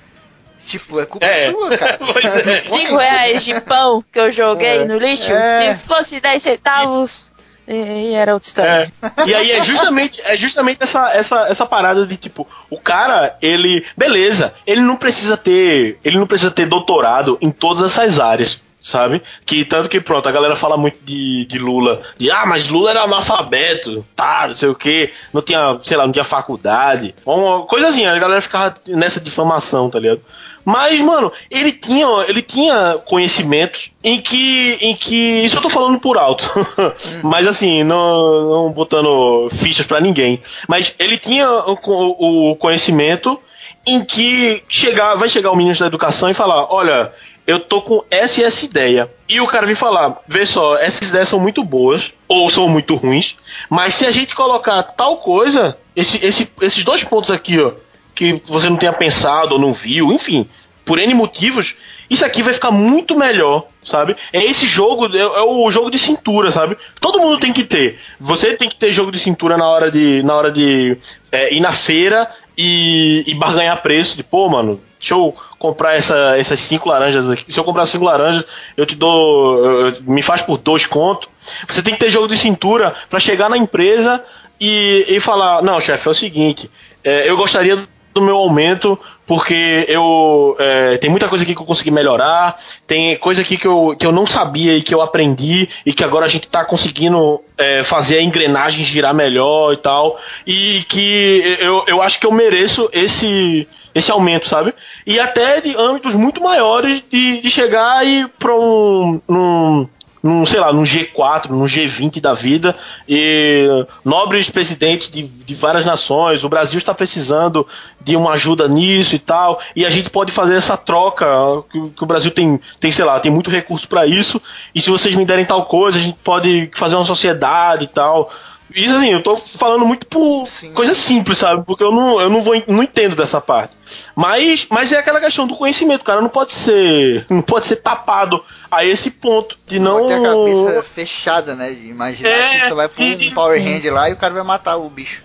Tipo, é culpa é. sua, cara. É. Cinco reais de pão que eu joguei é. no lixo, é. se fosse 10 centavos, e era outra história. É. E aí é justamente, é justamente essa, essa, essa parada de tipo, o cara, ele. Beleza, ele não precisa ter. Ele não precisa ter doutorado em todas essas áreas sabe? Que tanto que pronto, a galera fala muito de, de Lula, de ah, mas Lula era analfabeto, tá, não sei o que, não tinha, sei lá, não tinha faculdade, uma coisa assim, a galera ficava nessa difamação, tá ligado? Mas, mano, ele tinha, ele tinha conhecimentos em que, em que. Isso eu tô falando por alto. Mas assim, não, não botando fichas para ninguém. Mas ele tinha o, o conhecimento em que chegar, vai chegar o ministro da educação e falar: olha, eu tô com essa e essa ideia. E o cara vem falar: vê só, essas ideias são muito boas, ou são muito ruins, mas se a gente colocar tal coisa, esse, esse, esses dois pontos aqui, ó que você não tenha pensado ou não viu, enfim, por N motivos, isso aqui vai ficar muito melhor, sabe? É esse jogo, é, é, o jogo de cintura, sabe? Todo mundo tem que ter. Você tem que ter jogo de cintura na hora de, na hora de é, ir na feira e, e barganhar preço. De, pô, mano, deixa eu comprar essa, essas cinco laranjas aqui. Se eu comprar cinco laranjas, eu te dou. Eu, me faz por dois contos. Você tem que ter jogo de cintura para chegar na empresa e, e falar: não, chefe, é o seguinte, é, eu gostaria do meu aumento, porque eu é, tem muita coisa aqui que eu consegui melhorar, tem coisa aqui que eu, que eu não sabia e que eu aprendi e que agora a gente está conseguindo é, fazer a engrenagem girar melhor e tal, e que eu, eu acho que eu mereço esse esse aumento, sabe? E até de âmbitos muito maiores de, de chegar e para um, um num, sei lá, num G4, num G20 da vida, e nobres presidentes de, de várias nações, o Brasil está precisando de uma ajuda nisso e tal, e a gente pode fazer essa troca, que, que o Brasil tem, tem, sei lá, tem muito recurso para isso, e se vocês me derem tal coisa, a gente pode fazer uma sociedade e tal. Isso assim, eu tô falando muito por Sim. coisa simples, sabe? Porque eu não, eu não vou não entendo dessa parte. Mas, mas é aquela questão do conhecimento, cara, não pode ser, não pode ser tapado a esse ponto de não, ter a cabeça fechada, né, de imaginar é, que você vai pôr um Power Hand lá e o cara vai matar o bicho.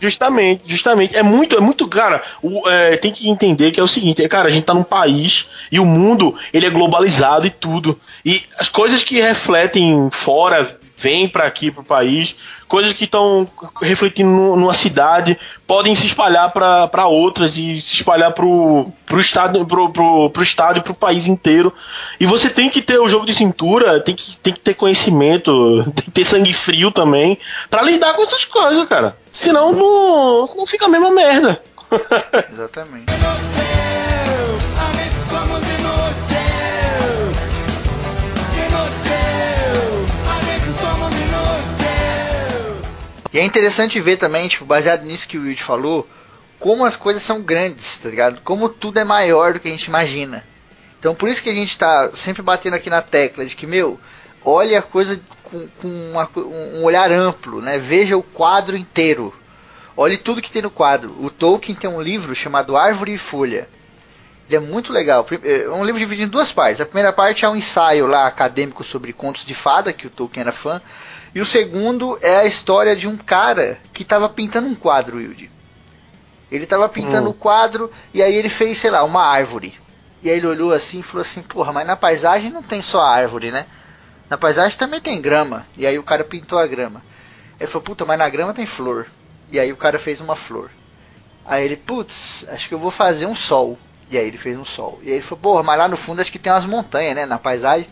Justamente, justamente. É muito, é muito, cara, o, é, tem que entender que é o seguinte, é, cara, a gente tá num país e o mundo, ele é globalizado e tudo. E as coisas que refletem fora, vêm para aqui, pro país, coisas que estão refletindo numa cidade podem se espalhar para outras e se espalhar pro, pro estado pro, pro, pro estado e pro país inteiro. E você tem que ter o jogo de cintura, tem que, tem que ter conhecimento, tem que ter sangue frio também para lidar com essas coisas, cara. Senão não, não fica a mesma merda. Exatamente. E é interessante ver também, tipo, baseado nisso que o Will falou, como as coisas são grandes, tá ligado? Como tudo é maior do que a gente imagina. Então por isso que a gente tá sempre batendo aqui na tecla de que, meu, olhe a coisa com, com uma, um olhar amplo, né? Veja o quadro inteiro. Olhe tudo que tem no quadro. O Tolkien tem um livro chamado Árvore e Folha. Ele é muito legal. É um livro dividido em duas partes. A primeira parte é um ensaio lá acadêmico sobre contos de fada, que o Tolkien era fã. E o segundo é a história de um cara que estava pintando um quadro, Wilde. Ele estava pintando o hum. um quadro e aí ele fez, sei lá, uma árvore. E aí ele olhou assim e falou assim: Porra, mas na paisagem não tem só árvore, né? Na paisagem também tem grama. E aí o cara pintou a grama. Ele falou: Puta, mas na grama tem flor. E aí o cara fez uma flor. Aí ele, putz, acho que eu vou fazer um sol. E aí ele fez um sol. E aí ele falou, porra, mas lá no fundo acho que tem umas montanhas, né? Na paisagem.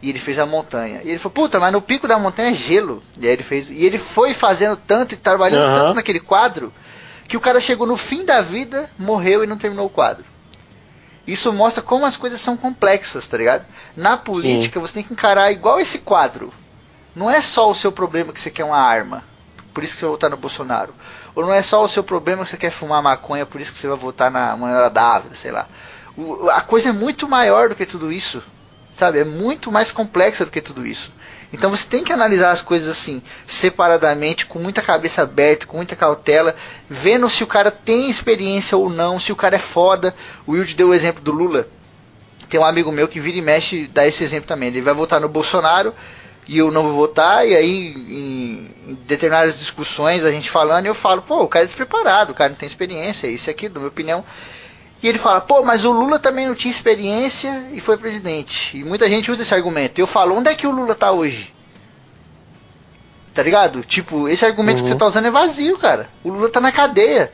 E ele fez a montanha. E ele falou, puta, mas no pico da montanha é gelo. E aí ele fez. E ele foi fazendo tanto e trabalhando uhum. tanto naquele quadro que o cara chegou no fim da vida, morreu e não terminou o quadro. Isso mostra como as coisas são complexas, tá ligado? Na política Sim. você tem que encarar igual esse quadro. Não é só o seu problema que você quer uma arma. Por isso que você vai votar no Bolsonaro. Ou não é só o seu problema que você quer fumar maconha, por isso que você vai votar na Manuela Dávila, sei lá. O, a coisa é muito maior do que tudo isso sabe? É muito mais complexa do que tudo isso. Então você tem que analisar as coisas assim, separadamente, com muita cabeça aberta, com muita cautela, vendo se o cara tem experiência ou não, se o cara é foda. O Wilde deu o exemplo do Lula. Tem um amigo meu que vira e mexe dá esse exemplo também. Ele vai votar no Bolsonaro e eu não vou votar, e aí em, em determinadas discussões a gente falando, eu falo, pô, o cara é despreparado, o cara não tem experiência, isso e aquilo, na minha opinião. E ele fala, pô, mas o Lula também não tinha experiência e foi presidente. E muita gente usa esse argumento. Eu falo, onde é que o Lula está hoje? Tá ligado? Tipo, esse argumento uhum. que você tá usando é vazio, cara. O Lula tá na cadeia.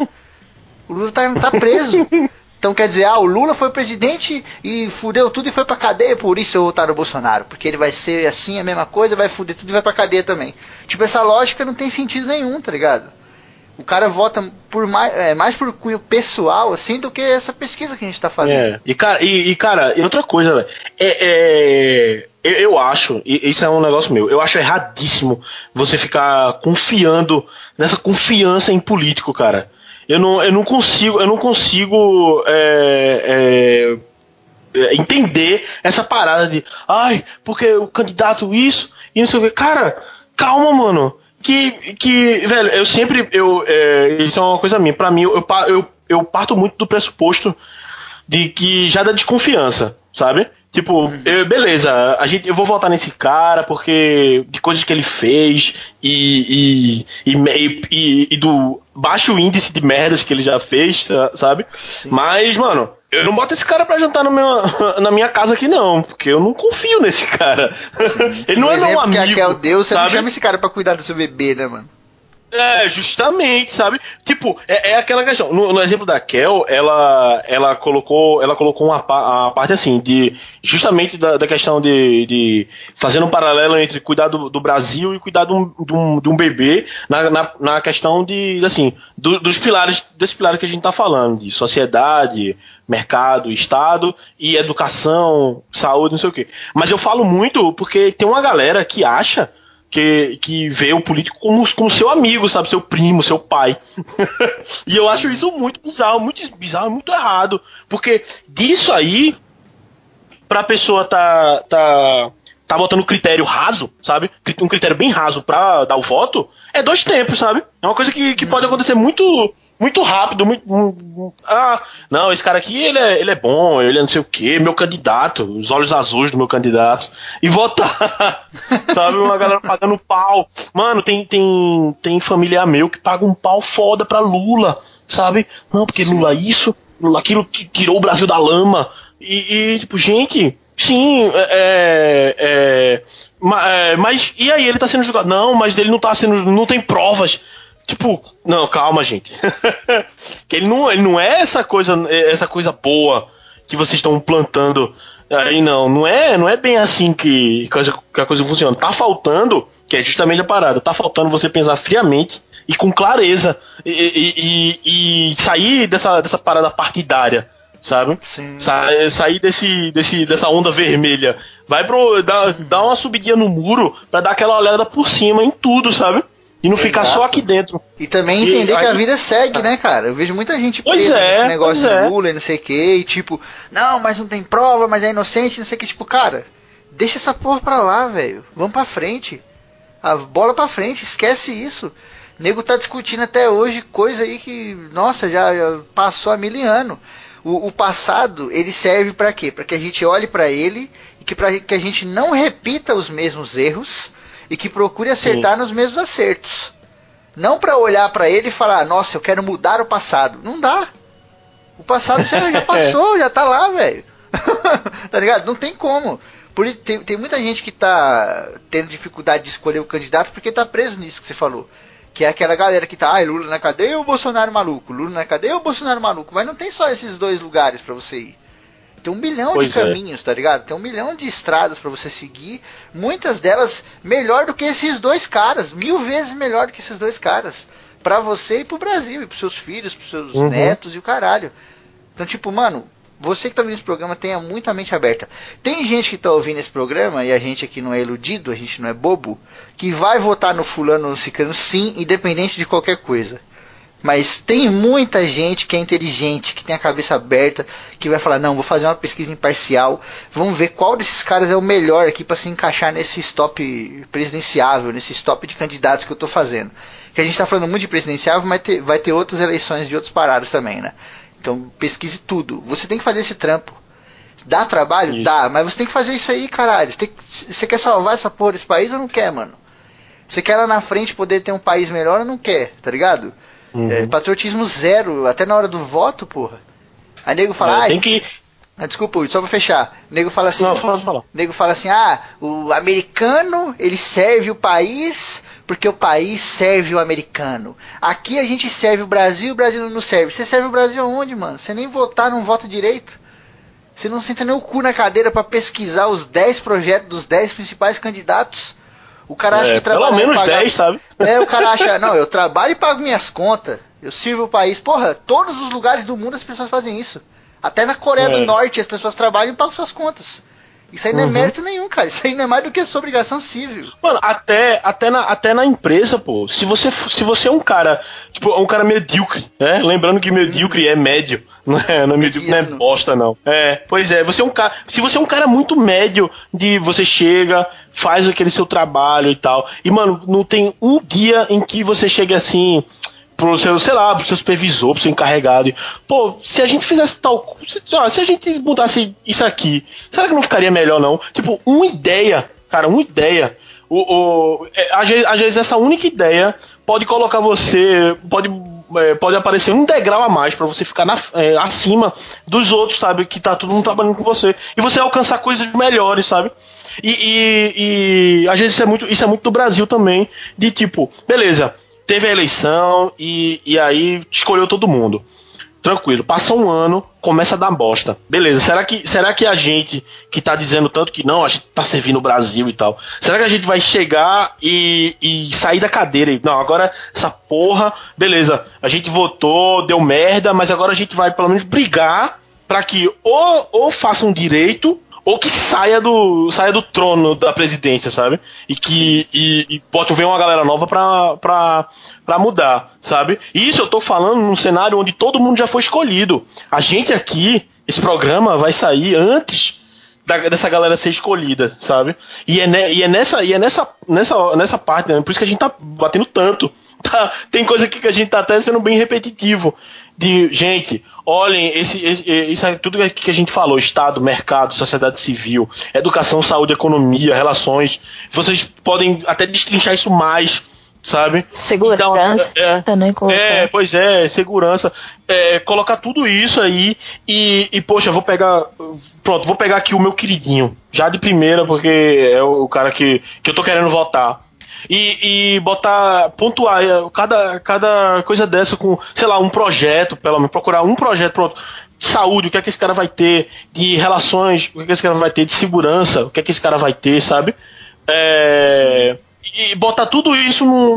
O Lula tá, tá preso. Então quer dizer, ah, o Lula foi presidente e fudeu tudo e foi pra cadeia, por isso eu votar no Bolsonaro. Porque ele vai ser assim, a mesma coisa, vai fuder tudo e vai pra cadeia também. Tipo, essa lógica não tem sentido nenhum, tá ligado? O cara vota por mais, é, mais por cunho pessoal, assim, do que essa pesquisa que a gente tá fazendo. É. E, cara, e, e, cara, e outra coisa, velho. É, é, eu, eu acho, e isso é um negócio meu, eu acho erradíssimo você ficar confiando nessa confiança em político, cara. Eu não, eu não consigo, eu não consigo é, é, é, entender essa parada de, ai, porque o candidato isso e não sei o que. Cara, calma, mano. Que, que velho, eu sempre, eu, é, isso é uma coisa minha. Pra mim, eu, eu, eu parto muito do pressuposto de que já dá desconfiança, sabe? Tipo, uhum. eu, beleza, a gente, eu vou votar nesse cara porque de coisas que ele fez e, e, e, e, e do baixo índice de merdas que ele já fez, sabe? Sim. Mas, mano, eu não boto esse cara pra jantar meu, na minha casa aqui, não, porque eu não confio nesse cara. ele não é meu amigo. Que é o Deus, você sabe? não chama esse cara pra cuidar do seu bebê, né, mano? É, justamente, sabe? Tipo, é, é aquela questão. No, no, exemplo da Kel, ela, ela colocou, ela colocou uma a parte assim de justamente da, da questão de, de fazendo um paralelo entre cuidar do, do Brasil e cuidar de um, de um, de um bebê na, na, na, questão de assim do, dos pilares desse pilar que a gente tá falando de sociedade, mercado, estado e educação, saúde, não sei o quê. Mas eu falo muito porque tem uma galera que acha que, que vê o político como, como seu amigo, sabe? Seu primo, seu pai. e eu acho isso muito bizarro, muito bizarro, muito errado. Porque disso aí, pra pessoa tá, tá, tá botando critério raso, sabe? Um critério bem raso pra dar o voto, é dois tempos, sabe? É uma coisa que, que pode acontecer muito muito rápido, muito. Ah, não, esse cara aqui ele é, ele é bom, ele é não sei o que, meu candidato, os olhos azuis do meu candidato. E votar, sabe? Uma galera pagando pau. Mano, tem, tem, tem familiar meu que paga um pau foda pra Lula, sabe? Não, porque Lula isso, Lula aquilo tirou o Brasil da lama. E, e tipo, gente, sim, é, é, é, mas e aí ele tá sendo julgado? Não, mas ele não tá sendo, não tem provas. Tipo, não, calma, gente. que ele não, ele não é essa coisa, essa coisa boa que vocês estão plantando aí não, não é, não é bem assim que, que a coisa funciona. Tá faltando, que é justamente a parada, tá faltando você pensar friamente e com clareza e, e, e, sair dessa, dessa parada partidária, sabe? Sa sair desse, desse, dessa onda vermelha. Vai pro. Dá, dá uma subidinha no muro pra dar aquela olhada por cima em tudo, sabe? E não ficar só aqui dentro. E também entender e, que aí... a vida segue, né, cara? Eu vejo muita gente presa é, nesse negócio de é. Lula e não sei o que, e tipo, não, mas não tem prova, mas é inocente, não sei o que, tipo, cara, deixa essa porra pra lá, velho. Vamos pra frente. A bola pra frente, esquece isso. O nego tá discutindo até hoje coisa aí que, nossa, já, já passou há mil anos. O, o, passado, ele serve para quê? Para que a gente olhe para ele e que, pra, que a gente não repita os mesmos erros e que procure acertar Sim. nos mesmos acertos. Não para olhar para ele e falar, nossa, eu quero mudar o passado. Não dá. O passado já, já passou, já tá lá, velho. tá ligado? Não tem como. Por, tem, tem muita gente que tá tendo dificuldade de escolher o candidato porque tá preso nisso que você falou. Que é aquela galera que tá, ai, Lula na cadeia ou Bolsonaro maluco? Lula na cadeia ou Bolsonaro maluco? Mas não tem só esses dois lugares para você ir. Tem um milhão pois de é. caminhos, é. tá ligado? Tem um milhão de estradas para você seguir. Muitas delas melhor do que esses dois caras. Mil vezes melhor do que esses dois caras. para você e pro Brasil, e pros seus filhos, pros seus uhum. netos e o caralho. Então, tipo, mano, você que tá ouvindo esse programa tenha muita mente aberta. Tem gente que tá ouvindo esse programa, e a gente aqui não é iludido, a gente não é bobo, que vai votar no fulano ou no ciclano sim, independente de qualquer coisa. Mas tem muita gente que é inteligente, que tem a cabeça aberta, que vai falar: não, vou fazer uma pesquisa imparcial, vamos ver qual desses caras é o melhor aqui para se encaixar nesse stop presidenciável, nesse stop de candidatos que eu estou fazendo. Que a gente está falando muito de presidenciável, mas ter, vai ter outras eleições de outros paradas também, né? Então pesquise tudo. Você tem que fazer esse trampo. Dá trabalho? Isso. Dá, mas você tem que fazer isso aí, caralho. Você quer salvar essa porra desse país ou não quer, mano? Você quer lá na frente poder ter um país melhor ou não quer, tá ligado? Uhum. É, patriotismo zero, até na hora do voto, porra. Aí nego fala, ah, tem que. Ah, desculpa, só pra fechar. O nego fala assim. Não, fala, fala. nego fala assim, ah, o americano ele serve o país porque o país serve o americano. Aqui a gente serve o Brasil e o Brasil não serve. Você serve o Brasil aonde, mano? Você nem votar não vota direito. Você não senta nem o cu na cadeira para pesquisar os 10 projetos dos 10 principais candidatos. O cara acha É, que trabalha pelo menos pagar- 10, sabe? É, o cara acha, não, eu trabalho e pago minhas contas. Eu sirvo o país. Porra, todos os lugares do mundo as pessoas fazem isso. Até na Coreia É. do Norte as pessoas trabalham e pagam suas contas. Isso aí não é Uhum. mérito nenhum, cara. Isso aí não é mais do que sua obrigação civil. Mano, até, até, na, até na empresa, pô. Se você, se você é um cara, tipo, um cara medíocre, né? Lembrando que medíocre é médio. Não é, não é medíocre, não é bosta, não. É, pois é, você é um cara. Se você é um cara muito médio, de você chega, faz aquele seu trabalho e tal. E, mano, não tem um dia em que você chegue assim. Pro seu, sei lá, pro seu supervisor, pro seu encarregado. e, Pô, se a gente fizesse tal. Se, ó, se a gente mudasse isso aqui, será que não ficaria melhor, não? Tipo, uma ideia, cara, uma ideia. O, o, é, às, vezes, essa única ideia pode colocar você. Pode, é, pode aparecer um degrau a mais pra você ficar na, é, acima dos outros, sabe? Que tá todo mundo trabalhando com você. E você alcançar coisas melhores, sabe? E, e, e às vezes isso é, muito, isso é muito do Brasil também. De tipo, beleza, teve a eleição e, e aí escolheu todo mundo. Tranquilo, passa um ano, começa a dar bosta. Beleza, será que, será que a gente que tá dizendo tanto que não, a gente tá servindo o Brasil e tal, será que a gente vai chegar e, e sair da cadeira e, não, agora essa porra, beleza, a gente votou, deu merda, mas agora a gente vai pelo menos brigar pra que ou, ou faça um direito ou que saia do, saia do trono da presidência, sabe? E que e, e bote, venha uma galera nova pra, pra, pra mudar, sabe? E isso eu tô falando num cenário onde todo mundo já foi escolhido. A gente aqui, esse programa vai sair antes da- dessa galera ser escolhida, sabe? E é, ne- e é nessa, e é nessa, nessa, nessa parte, né? por isso que a gente tá batendo tanto. Tá? Tem coisa aqui que a gente tá até sendo bem repetitivo. De, gente, olhem, esse, esse- isso é tudo que a gente falou: Estado, mercado, sociedade civil, educação, saúde, economia, relações. Vocês podem até destrinchar isso mais, sabe? Segurança Então, é, também colocar. é, pois é, segurança. É, colocar tudo isso aí e, e, poxa, eu vou pegar. Pronto, vou pegar aqui o meu queridinho. Já de primeira, porque é o, o cara que, que eu tô querendo votar. E, e botar, pontuar é, cada, cada coisa dessa com, sei lá, um projeto, pelo menos, procurar um projeto, pronto. De saúde, o que é que esse cara vai ter, de relações, o que é que esse cara vai ter, de segurança, o que é que esse cara vai ter, sabe? É, e botar tudo isso no,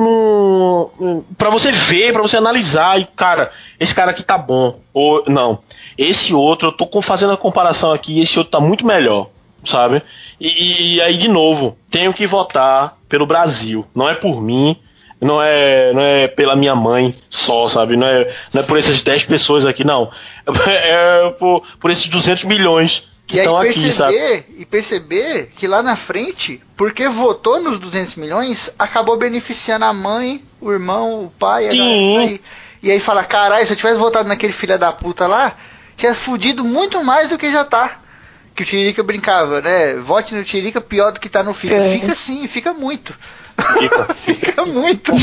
no para você ver, pra você analisar e cara, esse cara aqui tá bom ou não. Esse outro, eu tô fazendo a comparação aqui, esse outro tá muito melhor, sabe? E, e aí de novo, tenho que votar pelo Brasil, não é por mim, não é, não é pela minha mãe só, sabe? Não é, não é por essas 10 pessoas aqui, não. É por, por esses 200 milhões que E aí estão aqui, sabe? perceber, e perceber que lá na frente, porque votou nos 200 milhões, acabou beneficiando a mãe, o irmão, o pai. a Sim. galera aí. E aí fala, caralho, se eu tivesse votado naquele filho da puta lá, tinha fudido muito mais do que já tá. Que o Tiririca brincava, né? Vote no Tiririca pior do que tá no filho. É. Fica sim, fica muito. Fica, Fica muito.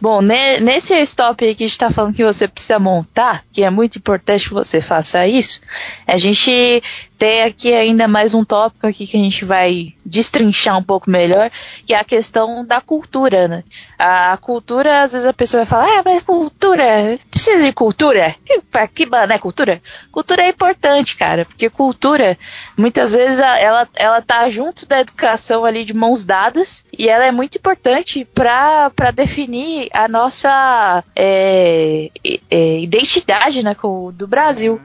Bom, ne- nesse stop aí que a gente tá falando que você precisa montar, que é muito importante que você faça isso, a gente tem aqui ainda mais um tópico aqui que a gente vai destrinchar um pouco melhor, que é a questão da cultura, né? A cultura, às vezes a pessoa vai falar, ah, mas cultura, precisa de cultura? Pra que mano é cultura? Cultura é importante, cara, porque cultura, muitas vezes, ela, ela tá junto da educação ali de mãos dadas, e ela é muito importante para definir a nossa é, é, é, identidade né, do Brasil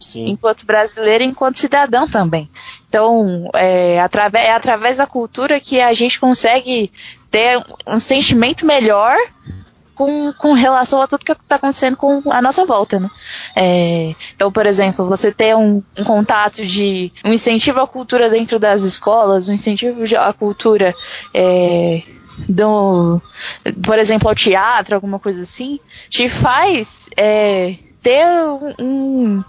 Sim. enquanto brasileiro enquanto cidadão também. Então, é, atrave- é através da cultura que a gente consegue ter um sentimento melhor com, com relação a tudo que está acontecendo com a nossa volta, né? É, então, por exemplo, você ter um, um contato de um incentivo à cultura dentro das escolas, um incentivo à cultura é, do, por exemplo, ao teatro, alguma coisa assim, te faz é, ter um,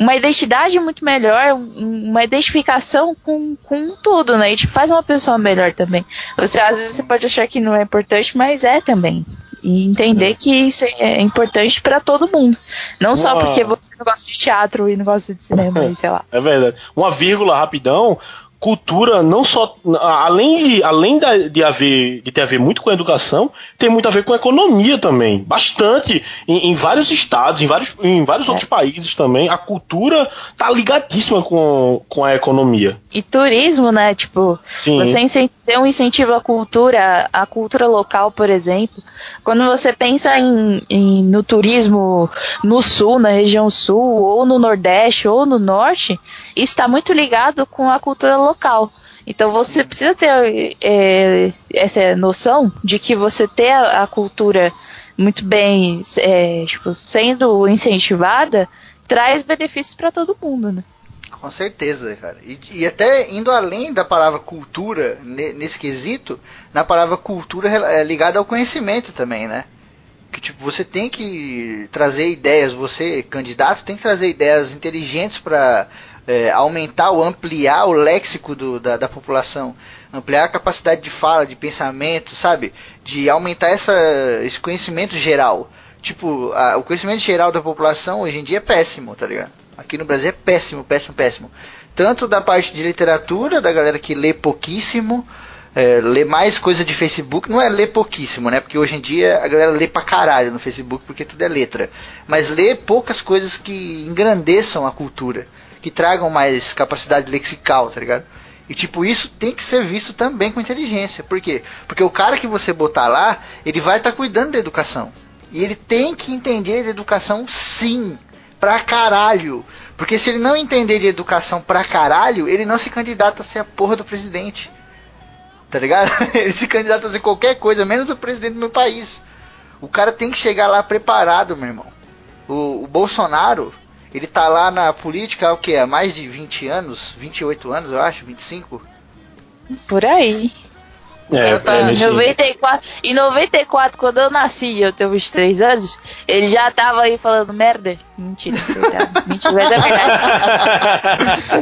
uma identidade muito melhor, um- uma identificação com, com tudo, né? E te faz uma pessoa melhor também. Você às vezes você pode achar que não é importante, mas é também. E entender que isso é importante para todo mundo. Não Uma... só porque você não gosta de teatro e não gosta de cinema, sei lá. É verdade. Uma vírgula rapidão cultura não só além de além da, de haver de ter a ver muito com a educação tem muito a ver com a economia também bastante em, em vários estados em vários em vários é. outros países também a cultura tá ligadíssima com, com a economia e turismo né tipo Sim. você tem um incentivo à cultura a cultura local por exemplo quando você pensa em, em no turismo no sul na região sul ou no nordeste ou no norte isso está muito ligado com a cultura local. Então você precisa ter é, essa noção de que você ter a, a cultura muito bem é, tipo, sendo incentivada traz benefícios para todo mundo, né? Com certeza, cara. E, e, até indo além da palavra cultura nesse quesito, na palavra cultura é ligada ao conhecimento também, né? Que tipo, você tem que trazer ideias, você, candidato, tem que trazer ideias inteligentes para é, aumentar ou ampliar o léxico do, da, da, população, ampliar a capacidade de fala, de pensamento, sabe? De aumentar essa, esse conhecimento geral. Tipo, a, o conhecimento geral da população hoje em dia é péssimo, tá ligado? Aqui no Brasil é péssimo, péssimo, péssimo. Tanto da parte de literatura, da galera que lê pouquíssimo, é, lê mais coisa de Facebook, não é ler pouquíssimo, né? Porque hoje em dia a galera lê pra caralho no Facebook porque tudo é letra. Mas lê poucas coisas que engrandeçam a cultura que tragam mais capacidade lexical, tá ligado? E tipo, isso tem que ser visto também com inteligência. Por quê? Porque o cara que você botar lá, ele vai estar tá cuidando da educação. E ele tem que entender de educação sim. Pra caralho. Porque se ele não entender de educação pra caralho, ele não se candidata a ser a porra do presidente. Tá ligado? Ele se candidata a ser qualquer coisa, menos o presidente do meu país. O cara tem que chegar lá preparado, meu irmão. O, o Bolsonaro, ele tá lá na política o que? Há mais de 20 anos? 28 anos, eu acho? 25? Por aí. É, tá, é 94, em 94, quando eu nasci, eu tenho 23 anos, ele já tava aí falando merda. Mentira, mentira, mas é verdade.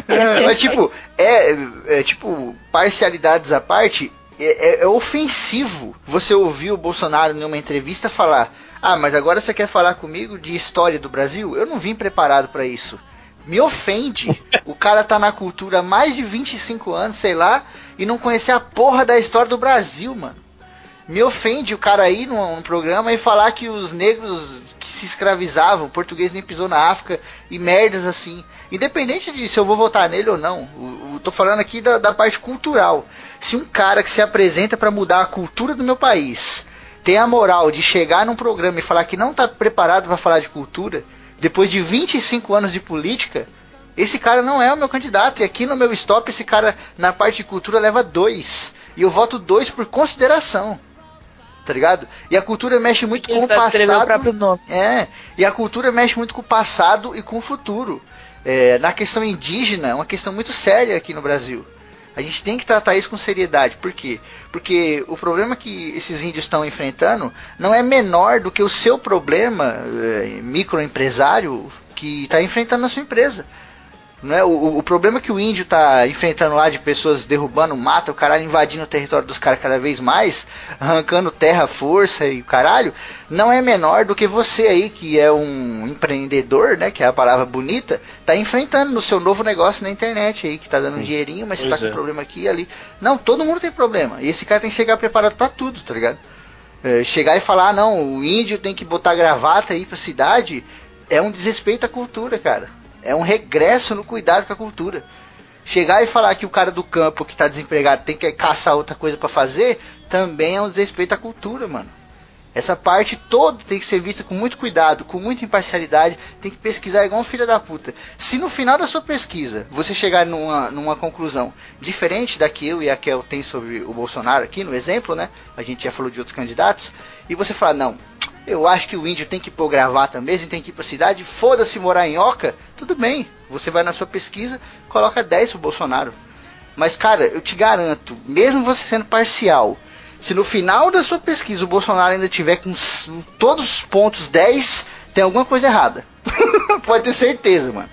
mas tipo, é, é, tipo, parcialidades à parte, é, é, é ofensivo você ouvir o Bolsonaro em uma entrevista falar ah, mas agora você quer falar comigo de história do Brasil? Eu não vim preparado para isso. Me ofende. O cara tá na cultura há mais de 25 anos, sei lá, e não conhecer a porra da história do Brasil, mano. Me ofende o cara ir num, num programa e falar que os negros que se escravizavam, o português nem pisou na África e merdas assim. Independente de se eu vou votar nele ou não, eu tô falando aqui da, da parte cultural. Se um cara que se apresenta para mudar a cultura do meu país tem a moral de chegar num programa e falar que não está preparado para falar de cultura, depois de 25 anos de política, esse cara não é o meu candidato. E aqui no meu stop, esse cara na parte de cultura leva dois. E eu voto dois por consideração. Tá ligado? E a cultura mexe muito com o passado. É. E a cultura mexe muito com o passado e com o futuro. É, na questão indígena, é uma questão muito séria aqui no Brasil. A gente tem que tratar isso com seriedade. Por quê? Porque o problema que esses índios estão enfrentando não é menor do que o seu problema é, microempresário que está enfrentando na sua empresa. Não é? o, o problema que o índio tá enfrentando lá de pessoas derrubando mata, o caralho invadindo o território dos caras cada vez mais, arrancando terra, força e o caralho, não é menor do que você aí, que é um empreendedor, né? Que é a palavra bonita, tá enfrentando no seu novo negócio na internet aí, que tá dando um dinheirinho, mas pois você tá é. com problema aqui e ali. Não, todo mundo tem problema. E esse cara tem que chegar preparado para tudo, tá ligado? É, chegar e falar, ah, não, o índio tem que botar gravata aí pra cidade, é um desrespeito à cultura, cara. É um regresso no cuidado com a cultura. Chegar e falar que o cara do campo que está desempregado tem que caçar outra coisa para fazer, também é um desrespeito à cultura, mano. Essa parte toda tem que ser vista com muito cuidado, com muita imparcialidade, tem que pesquisar igual um filho da puta. Se no final da sua pesquisa você chegar numa, numa conclusão diferente da que eu e a Kel tem sobre o Bolsonaro aqui, no exemplo, né? A gente já falou de outros candidatos, e você falar, não, eu acho que o índio tem que pôr gravata mesmo, tem que ir pra cidade, foda-se morar em Oca, tudo bem. Você vai na sua pesquisa, coloca 10 pro Bolsonaro. Mas, cara, eu te garanto, mesmo você sendo parcial, se no final da sua pesquisa o Bolsonaro ainda tiver com todos os pontos 10, tem alguma coisa errada. Pode ter certeza, mano.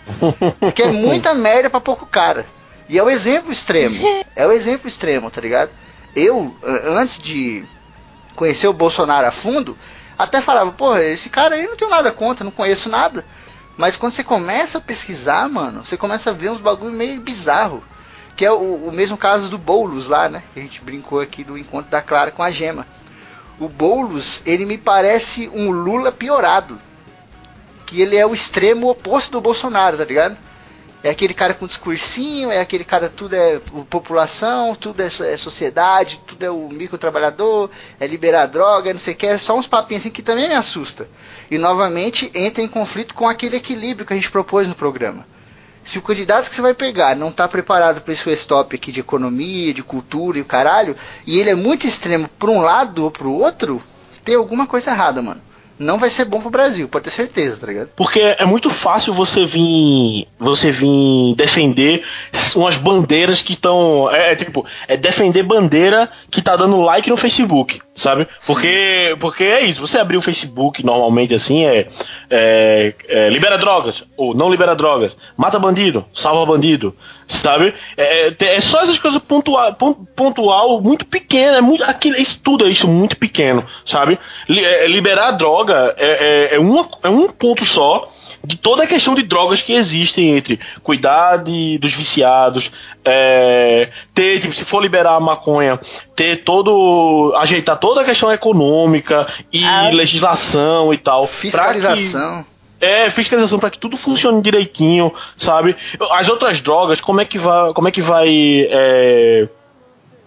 Porque é muita merda pra pouco cara. E é o exemplo extremo. É o exemplo extremo, tá ligado? Eu, antes de conhecer o Bolsonaro a fundo, até falava, porra, esse cara aí não tem nada contra, não conheço nada. Mas quando você começa a pesquisar, mano, você começa a ver uns bagulho meio bizarro. Que é o, o mesmo caso do Boulos lá, né? Que a gente brincou aqui do encontro da Clara com a Gema. O Boulos, ele me parece um Lula piorado. Que ele é o extremo oposto do Bolsonaro, tá ligado? É aquele cara com discursinho, é aquele cara, tudo é população, tudo é, é sociedade, tudo é o microtrabalhador, é liberar droga, não sei o que, é só uns papinhos assim que também me assusta. E novamente entra em conflito com aquele equilíbrio que a gente propôs no programa. Se o candidato que você vai pegar não está preparado para esse stop aqui de economia, de cultura e o caralho, e ele é muito extremo para um lado ou para o outro, tem alguma coisa errada, mano não vai ser bom pro Brasil, pode ter certeza, tá ligado? Porque é muito fácil você vir você vir defender umas bandeiras que estão é, é, tipo, é defender bandeira que tá dando like no Facebook, sabe? Porque porque é isso, você abrir o Facebook normalmente assim é, é, é libera drogas ou não libera drogas, mata bandido, salva bandido, sabe? É, é, é só essas coisas pontual, pontual muito pequena, é muito, aquilo, isso tudo é isso muito pequeno, sabe? É, liberar droga é, é, é, uma, é um ponto só de toda a questão de drogas que existem entre cuidar de, dos viciados, é, ter, tipo, se for liberar a maconha, ter todo. ajeitar toda a questão econômica e ah, legislação e tal. Fiscalização. É, fiscalização para que tudo funcione direitinho, sabe? As outras drogas, como é que vai. Como é que vai. É,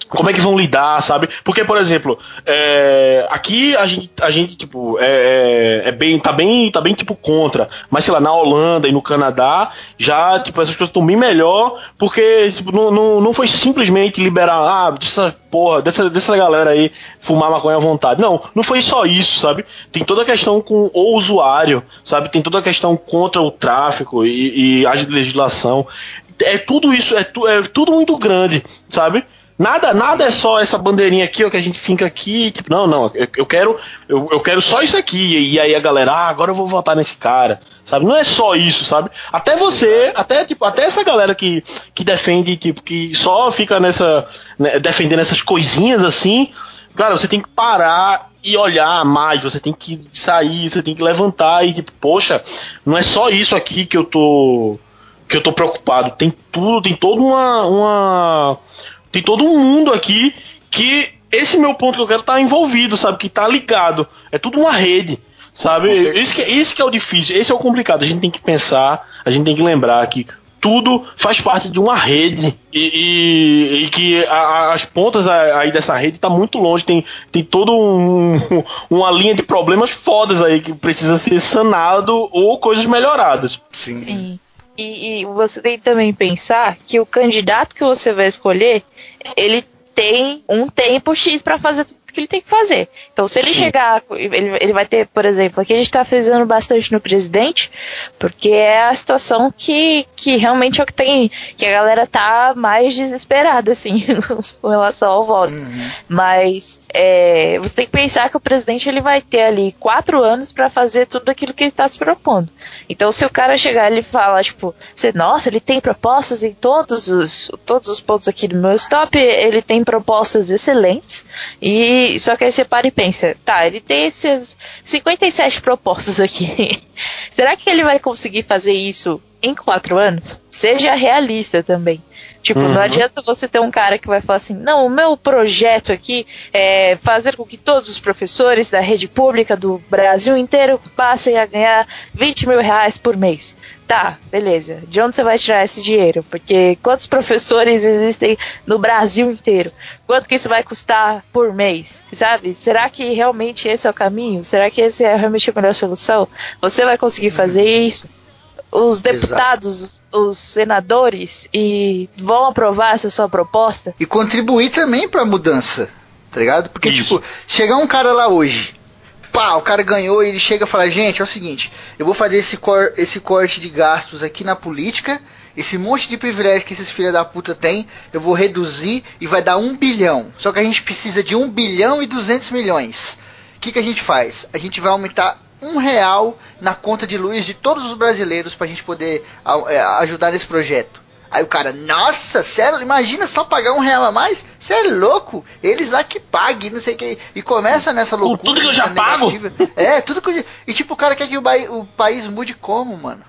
como é que vão lidar, sabe? Porque, por exemplo, é, aqui a gente, a gente tipo, é, é, é, bem, tá bem, tá bem, tipo, contra. Mas, sei lá, na Holanda e no Canadá, já, tipo, essas coisas estão bem melhor, porque, tipo, não, não, não foi simplesmente liberar, ah, dessa porra, dessa, dessa galera aí fumar maconha à vontade. Não, não foi só isso, sabe? Tem toda a questão com o usuário, sabe? Tem toda a questão contra o tráfico e, e a legislação. É tudo isso, é, tu, é tudo muito grande, sabe? Nada, nada é só essa bandeirinha aqui, ó, que a gente fica aqui, tipo, não, não, eu, eu quero, eu, eu, quero só isso aqui. E aí a galera, ah, agora eu vou votar nesse cara, sabe? Não é só isso, sabe? Até você, até tipo, até essa galera que, que defende, tipo, que só fica nessa, né, defendendo essas coisinhas assim, cara, você tem que parar e olhar mais, você tem que sair, você tem que levantar e tipo, poxa, não é só isso aqui que eu tô que eu tô preocupado, tem tudo, tem toda uma, uma tem todo um mundo aqui que esse meu ponto que eu quero tá envolvido, sabe? Que tá ligado. É tudo uma rede, sabe? Isso que, isso que é o difícil, esse é o complicado. A gente tem que pensar, a gente tem que lembrar que tudo faz parte de uma rede e, e, e que a, as pontas aí dessa rede tá muito longe. Tem, tem toda um, uma linha de problemas fodas aí que precisa ser sanado ou coisas melhoradas. Sim. Sim. E, e, você tem que também pensar que o candidato que você vai escolher, ele tem um tempo X para fazer que ele tem que fazer. Então, se ele Sim. chegar, ele, ele vai ter, por exemplo, aqui a gente está frisando bastante no presidente, porque é a situação que, que realmente é o que tem, que a galera tá mais desesperada, assim, com relação ao voto. Uhum. Mas é, você tem que pensar que o presidente ele vai ter ali quatro anos para fazer tudo aquilo que ele está se propondo. Então, se o cara chegar e falar, tipo, você, nossa, ele tem propostas em todos os, todos os pontos aqui do meu stop, ele tem propostas excelentes e só que aí você para e pensa, tá, ele tem esses 57 propostos aqui. Será que ele vai conseguir fazer isso em quatro anos? Seja realista também. Tipo, uhum. não adianta você ter um cara que vai falar assim: não, o meu projeto aqui é fazer com que todos os professores da rede pública do Brasil inteiro passem a ganhar 20 mil reais por mês. Tá, beleza. De onde você vai tirar esse dinheiro? Porque quantos professores existem no Brasil inteiro? Quanto que isso vai custar por mês? Sabe? Será que realmente esse é o caminho? Será que esse é realmente a melhor solução? Você vai conseguir fazer uhum. isso? Os deputados, os, os, senadores e vão aprovar essa sua proposta. E contribuir também para a mudança, tá ligado? Porque, Isso. tipo, chegar um cara lá hoje, pá, o cara ganhou e ele chega e fala: gente, é o seguinte, eu vou fazer esse, cor, esse corte de gastos aqui na política. Esse monte de privilégio que esses filha da puta têm, eu vou reduzir e vai dar um bilhão. Só que a gente precisa de um bilhão e duzentos milhões. O que, que a gente faz? A gente vai aumentar um real na conta de luz de todos os brasileiros para a gente poder é, ajudar nesse projeto. Aí o cara, nossa, sério, imagina só pagar um real a mais? Você é louco? Eles lá que paguem, não sei o que. E começa nessa loucura. tudo que eu já pago? É, tudo que eu, E tipo, o cara quer que o, o país mude como, mano?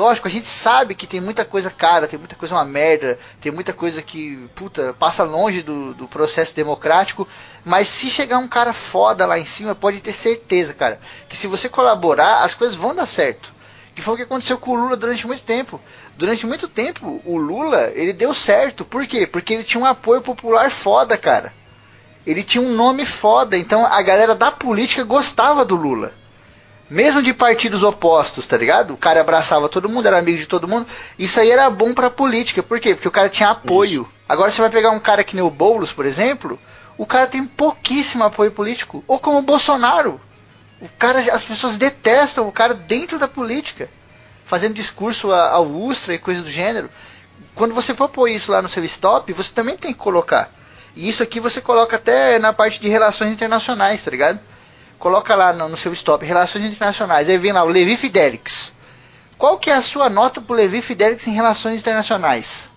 Lógico, a gente sabe que tem muita coisa cara, tem muita coisa uma merda, tem muita coisa que, puta, passa longe do, do processo democrático, mas se chegar um cara foda lá em cima, pode ter certeza, cara, que se você colaborar, as coisas vão dar certo. Que foi o que aconteceu com o Lula durante muito tempo. Durante muito tempo, o Lula, ele deu certo. Por quê? Porque ele tinha um apoio popular foda, cara. Ele tinha um nome foda, então a galera da política gostava do Lula. Mesmo de partidos opostos, tá ligado? O cara abraçava todo mundo, era amigo de todo mundo. Isso aí era bom pra política. Por quê? Porque o cara tinha apoio. Agora você vai pegar um cara que nem o Boulos, por exemplo, o cara tem pouquíssimo apoio político. Ou como o Bolsonaro. O cara, as pessoas detestam o cara dentro da política. Fazendo discurso ao Ustra e coisa do gênero. Quando você for pôr isso lá no seu stop, você também tem que colocar. E isso aqui você coloca até na parte de relações internacionais, tá ligado? Coloca lá no, no, seu stop Relações Internacionais, aí vem lá o Levi Fidelix. Qual que é a sua nota pro Levi Fidelix em Relações Internacionais?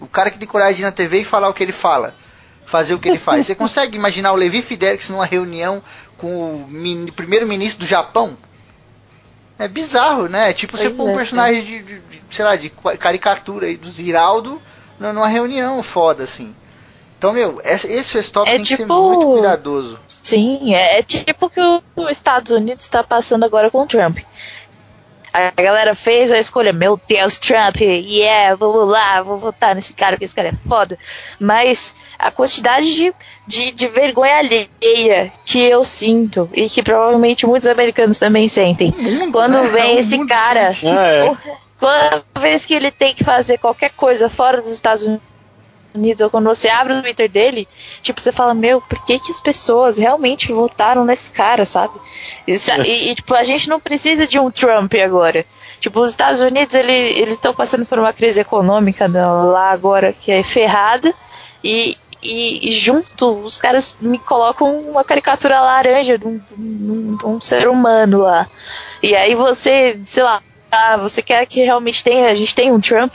O cara que tem coragem de ir na TV e falar o que ele fala. Fazer o que ele faz. Você consegue imaginar o Levi Fidelix numa reunião com o primeiro-ministro do Japão? É bizarro, né? É tipo você pôr um é, personagem de, de, de, sei lá, de caricatura aí do Ziraldo numa reunião foda, assim. Então, meu, esse, stop é tem tipo... que ser tipo muito cuidadoso. Sim, é, é tipo o que os Estados Unidos está passando agora com o Trump. A galera fez a escolha, meu Deus, Trump, yeah, vamos lá, vou votar nesse cara, porque esse cara é foda. Mas a quantidade de, de, de vergonha alheia que eu sinto, e que provavelmente muitos americanos também sentem, quando né? vem é esse cara, ah, é. toda vez que ele tem que fazer qualquer coisa fora dos Estados Unidos, Unidos, ou quando você abre o Twitter dele, tipo, você fala, meu, por que, que as pessoas realmente votaram nesse cara, sabe? E, e, e tipo, a gente não precisa de um Trump agora. Tipo, os Estados Unidos, ele, eles estão passando por uma crise econômica lá agora que é ferrada, e, e, e, junto os caras me colocam uma caricatura laranja de um, de um, de um ser humano lá. E aí você, sei lá, ah, você quer que realmente tenha, a gente tenha um Trump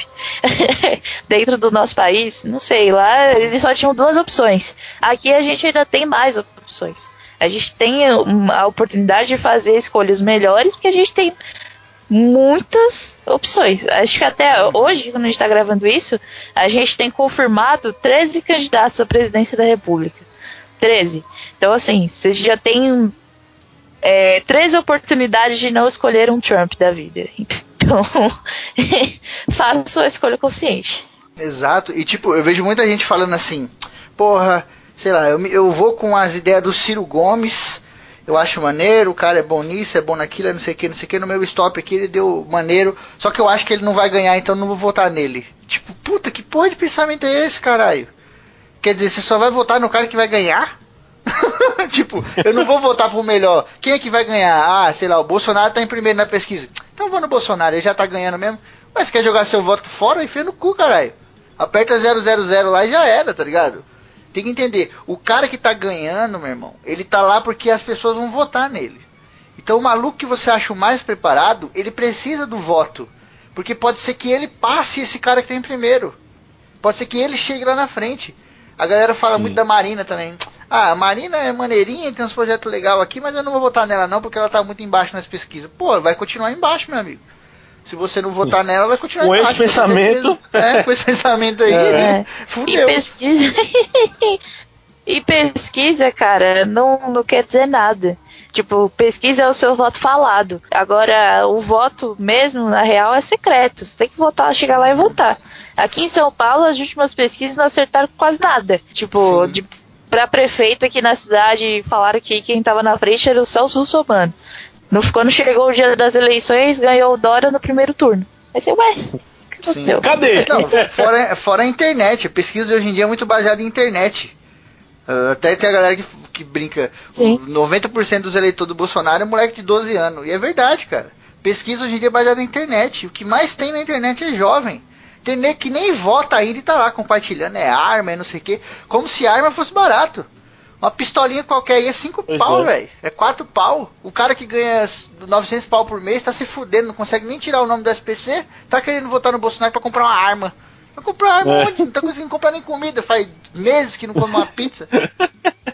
dentro do nosso país? Não sei, lá eles só tinham duas opções. Aqui a gente ainda tem mais opções. A gente tem a oportunidade de fazer escolhas melhores porque a gente tem muitas opções. Acho que até hoje, quando a gente está gravando isso, a gente tem confirmado 13 candidatos à presidência da República. 13. Então, assim, você já tem é, três oportunidades de não escolher um Trump da vida. Então, faça sua escolha consciente. Exato. E tipo, eu vejo muita gente falando assim, porra, sei lá, eu, eu vou com as ideias do Ciro Gomes, eu acho maneiro, o cara é bom nisso, é bom naquilo, é não sei o que, não sei o que. No meu stop aqui ele deu maneiro, só que eu acho que ele não vai ganhar, então não vou votar nele. Tipo, puta, que porra de pensamento é esse, caralho? Quer dizer, você só vai votar no cara que vai ganhar? tipo, eu não vou votar pro melhor. Quem é que vai ganhar? Ah, sei lá, o Bolsonaro tá em primeiro na pesquisa. Então eu vou no Bolsonaro, ele já tá ganhando mesmo. Mas quer jogar seu voto fora? Enfia no cu, caralho. Aperta 000 lá e já era, tá ligado? Tem que entender, o cara que tá ganhando, meu irmão, ele tá lá porque as pessoas vão votar nele. Então o maluco que você acha o mais preparado, ele precisa do voto. Porque pode ser que ele passe esse cara que tá em primeiro. Pode ser que ele chegue lá na frente. A galera fala Sim. muito da Marina também. Ah, a Marina é maneirinha, tem uns projetos legais aqui, mas eu não vou votar nela não, porque ela tá muito embaixo nas pesquisas. Pô, vai continuar embaixo, meu amigo. Se você não votar nela, vai continuar com embaixo. Com esse pensamento. É, com esse pensamento aí, é. fudeu. E pesquisa... e pesquisa, cara, não, não quer dizer nada. Tipo, pesquisa é o seu voto falado. Agora, o voto mesmo, na real, é secreto. Você tem que votar, chegar lá e votar. Aqui em São Paulo, as últimas pesquisas não acertaram quase nada. Tipo, Sim. de para prefeito aqui na cidade, falaram que quem estava na frente era o Celso Russomano. No, quando chegou o dia das eleições, ganhou o Dora no primeiro turno. Aí você, ué, Sim. Cadê? Não, fora, fora a internet. A pesquisa de hoje em dia é muito baseada em internet. Uh, até tem a galera que, que brinca. Sim. 90% dos eleitores do Bolsonaro é moleque de 12 anos. E é verdade, cara. Pesquisa hoje em dia é baseada em internet. O que mais tem na internet é jovem. Tem nem, que nem vota ainda e tá lá compartilhando, é arma, é não sei o quê. Como se arma fosse barato. Uma pistolinha qualquer aí é 5 pau, é. velho. É 4 pau. O cara que ganha 900 pau por mês tá se fudendo, não consegue nem tirar o nome do SPC, tá querendo votar no Bolsonaro pra comprar uma arma. Vai comprar arma é. onde? Não tá conseguindo comprar nem comida. Faz meses que não come uma pizza.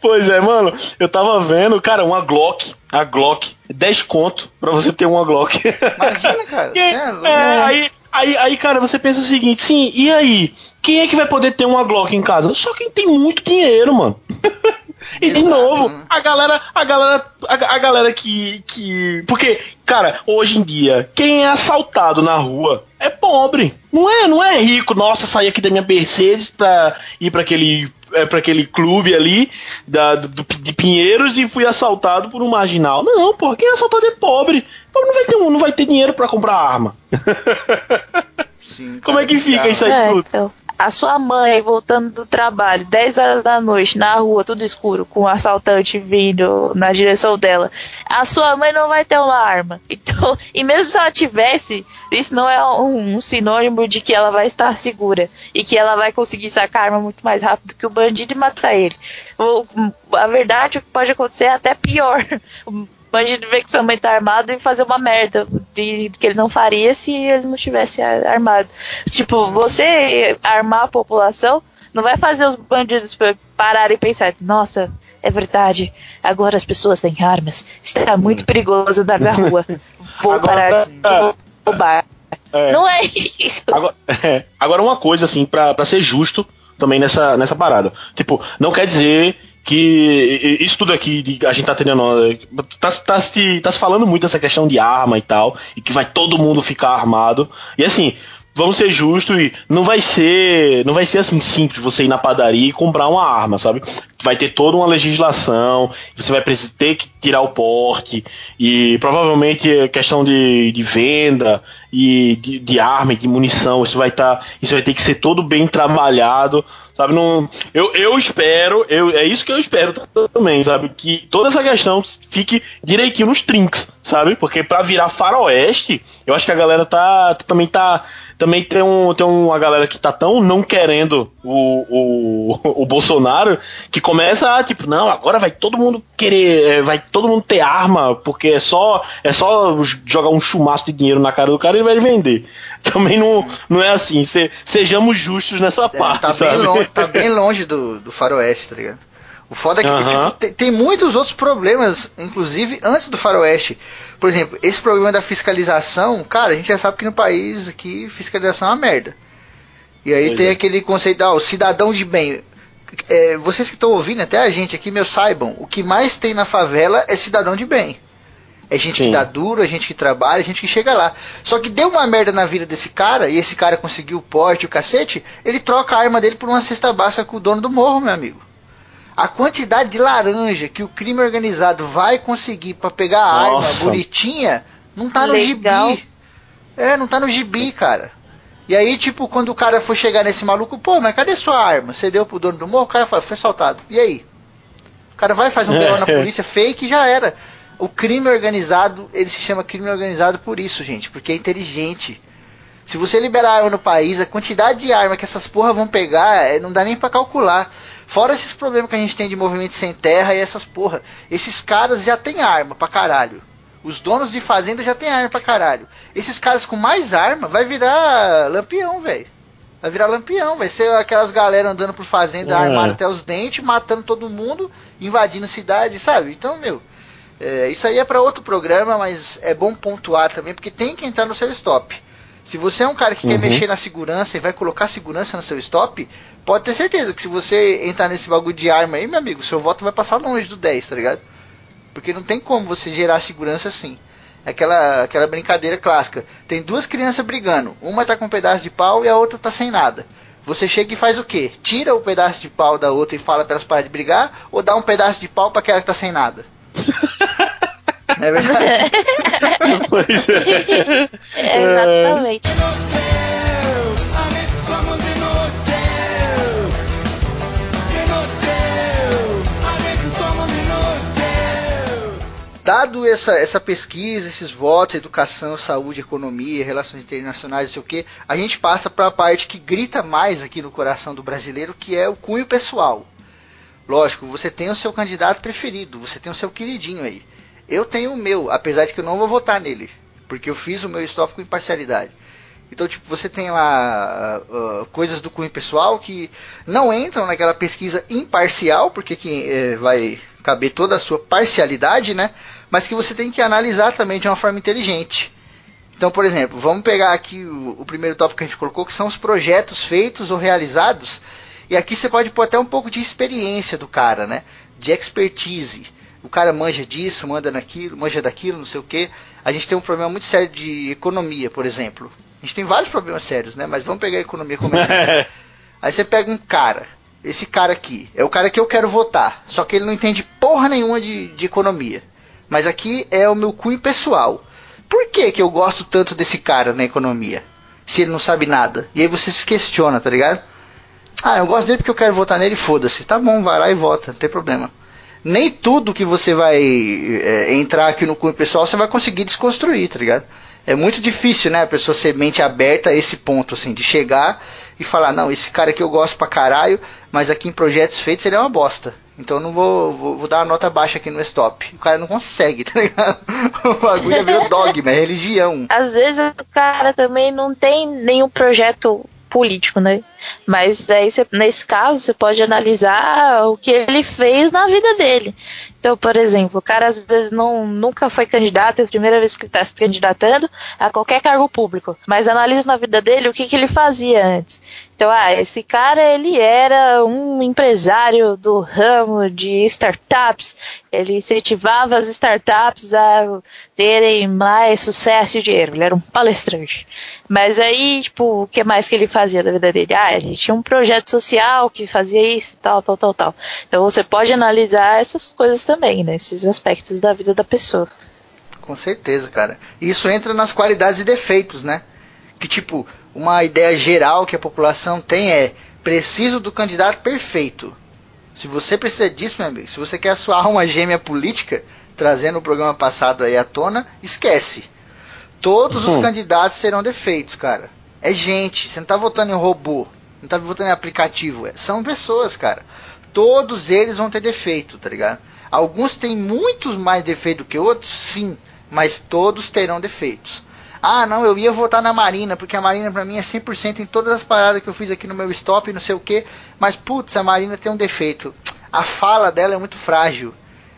Pois é, mano. Eu tava vendo, cara, uma Glock. A Glock. 10 conto pra você ter uma Glock. Imagina, cara. é, é, aí, aí, aí, cara, você pensa o seguinte, sim, e aí? Quem é que vai poder ter uma Glock em casa? Só quem tem muito dinheiro, mano. E de novo, a galera, a galera, a, a, galera que, que. Porque, cara, hoje em dia, quem é assaltado na rua é pobre. Não é, não é rico. Nossa, saí aqui da minha Mercedes pra ir para aquele é, para aquele clube ali da, do, de Pinheiros e fui assaltado por um marginal. Não, porque quem é assaltado é pobre. Não vai ter, não vai ter dinheiro para comprar arma. Sim, Como é que fica isso aí é, tudo? Então a sua mãe voltando do trabalho, 10 horas da noite, na rua, tudo escuro, com um assaltante vindo na direção dela, a sua mãe não vai ter uma arma. Então, e mesmo se ela tivesse, isso não é um, um sinônimo de que ela vai estar segura e que ela vai conseguir sacar a arma muito mais rápido que o bandido e matar ele. A verdade, o que pode acontecer é até pior. bandido ver que sua mãe tá armado e fazer uma merda de, que ele não faria se ele não tivesse armado. Tipo, você armar a população não vai fazer os bandidos pararem e pensar, nossa, é verdade, agora as pessoas têm armas, está muito perigoso andar na rua, vou agora, parar de roubar. É, não é isso. Agora, é, agora uma coisa, assim, pra ser justo também nessa, nessa parada. Tipo, não quer dizer que isso tudo aqui, a gente tá tendo. Tá, tá, se, tá se falando muito dessa questão de arma e tal, e que vai todo mundo ficar armado. E assim, vamos ser justos e não vai ser não vai ser assim simples você ir na padaria e comprar uma arma, sabe? Vai ter toda uma legislação, você vai ter que tirar o porte e provavelmente questão de, de venda e de, de arma e de munição, isso vai estar, tá, isso vai ter que ser todo bem trabalhado Sabe, não. Eu, eu espero, eu, é isso que eu espero também, sabe? Que toda essa questão fique direitinho nos trinks, sabe? Porque para virar faroeste, eu acho que a galera tá. também tá também tem, um, tem uma galera que tá tão não querendo o, o, o Bolsonaro que começa a, tipo, não, agora vai todo mundo querer, é, vai todo mundo ter arma, porque é só, é só jogar um chumaço de dinheiro na cara do cara e ele vai vender. Também não, não é assim, se, sejamos justos nessa é, parte. Tá, sabe? Bem longe, tá bem longe do, do faroeste, tá ligado? O foda é que uhum. tipo, tem, tem, muitos outros problemas, inclusive antes do faroeste. Por exemplo, esse problema da fiscalização, cara, a gente já sabe que no país aqui fiscalização é uma merda. E aí pois tem é. aquele conceito, ah, o cidadão de bem. É, vocês que estão ouvindo, até a gente aqui, meu, saibam, o que mais tem na favela é cidadão de bem. É gente Sim. que dá duro, é gente que trabalha, é gente que chega lá. Só que deu uma merda na vida desse cara, e esse cara conseguiu o porte, o cacete, ele troca a arma dele por uma cesta básica com o dono do morro, meu amigo. A quantidade de laranja que o crime organizado vai conseguir para pegar a Nossa. arma bonitinha não tá no Legal. gibi. É, não tá no gibi, cara. E aí, tipo, quando o cara for chegar nesse maluco, pô, mas cadê sua arma? Você deu pro dono do morro? O cara fala, foi assaltado. E aí? O cara vai fazer um é. na polícia fake e já era. O crime organizado, ele se chama crime organizado por isso, gente, porque é inteligente. Se você liberar arma no país, a quantidade de arma que essas porra vão pegar, é, não dá nem para calcular. Fora esses problemas que a gente tem de movimento sem terra e essas porra. Esses caras já têm arma pra caralho. Os donos de fazenda já têm arma pra caralho. Esses caras com mais arma vai virar lampião, velho. Vai virar lampião, vai ser aquelas galera andando por fazenda é. armado até os dentes, matando todo mundo, invadindo cidade, sabe? Então, meu, é, isso aí é para outro programa, mas é bom pontuar também, porque tem que entrar no seu stop. Se você é um cara que uhum. quer mexer na segurança e vai colocar segurança no seu stop, pode ter certeza que se você entrar nesse bagulho de arma aí, meu amigo, seu voto vai passar longe do 10, tá ligado? Porque não tem como você gerar segurança assim. É aquela, aquela brincadeira clássica. Tem duas crianças brigando. Uma tá com um pedaço de pau e a outra tá sem nada. Você chega e faz o quê? Tira o pedaço de pau da outra e fala para elas pararem de brigar? Ou dá um pedaço de pau para aquela que tá sem nada? Não é verdade? pois é. é exatamente. Dado essa, essa pesquisa, esses votos, educação, saúde, economia, relações internacionais, não sei o que, a gente passa para a parte que grita mais aqui no coração do brasileiro, que é o cunho pessoal. Lógico, você tem o seu candidato preferido, você tem o seu queridinho aí. Eu tenho o meu, apesar de que eu não vou votar nele, porque eu fiz o meu stop com imparcialidade. Então, tipo, você tem lá uh, coisas do cunho pessoal que não entram naquela pesquisa imparcial, porque que, uh, vai caber toda a sua parcialidade, né? Mas que você tem que analisar também de uma forma inteligente. Então, por exemplo, vamos pegar aqui o, o primeiro tópico que a gente colocou, que são os projetos feitos ou realizados. E aqui você pode pôr até um pouco de experiência do cara, né? De expertise. O cara manja disso, manda naquilo, manja daquilo, não sei o que. A gente tem um problema muito sério de economia, por exemplo. A gente tem vários problemas sérios, né? Mas vamos pegar a economia como exemplo. Aí você pega um cara, esse cara aqui, é o cara que eu quero votar, só que ele não entende porra nenhuma de, de economia. Mas aqui é o meu cunho pessoal. Por que, que eu gosto tanto desse cara na economia? Se ele não sabe nada. E aí você se questiona, tá ligado? Ah, eu gosto dele porque eu quero votar nele, foda-se. Tá bom, vai lá e vota, não tem problema. Nem tudo que você vai é, entrar aqui no cunho pessoal você vai conseguir desconstruir, tá ligado? é muito difícil, né, a pessoa ser mente aberta a esse ponto, assim, de chegar e falar, não, esse cara que eu gosto pra caralho, mas aqui em projetos feitos ele é uma bosta. Então não vou, vou, vou, dar uma nota baixa aqui no stop. O cara não consegue, tá ligado? O bagulho já virou dogma, é religião. Às vezes o cara também não tem nenhum projeto político, né? Mas aí você, nesse caso você pode analisar o que ele fez na vida dele. Então, por exemplo, o cara às vezes não, nunca foi candidato, é a primeira vez que está se candidatando a qualquer cargo público. Mas analisa na vida dele o que, que ele fazia antes. Então, ah, esse cara ele era um empresário do ramo de startups. Ele incentivava as startups a terem mais sucesso e dinheiro. Ele era um palestrante. Mas aí, tipo, o que mais que ele fazia da vida dele? Ah, ele tinha um projeto social que fazia isso, tal, tal, tal, tal. Então você pode analisar essas coisas também, né? Esses aspectos da vida da pessoa. Com certeza, cara. Isso entra nas qualidades e defeitos, né? Que tipo, uma ideia geral que a população tem é preciso do candidato perfeito. Se você precisa disso, meu amigo, se você quer a sua alma gêmea política, trazendo o programa passado aí à tona, esquece. Todos uhum. os candidatos serão defeitos, cara. É gente, você não tá votando em robô, não tá votando em aplicativo, é, são pessoas, cara. Todos eles vão ter defeito, tá ligado? Alguns têm muitos mais defeitos que outros, sim, mas todos terão defeitos. Ah, não, eu ia votar na Marina, porque a Marina pra mim é 100% em todas as paradas que eu fiz aqui no meu stop, não sei o que. Mas, putz, a Marina tem um defeito. A fala dela é muito frágil.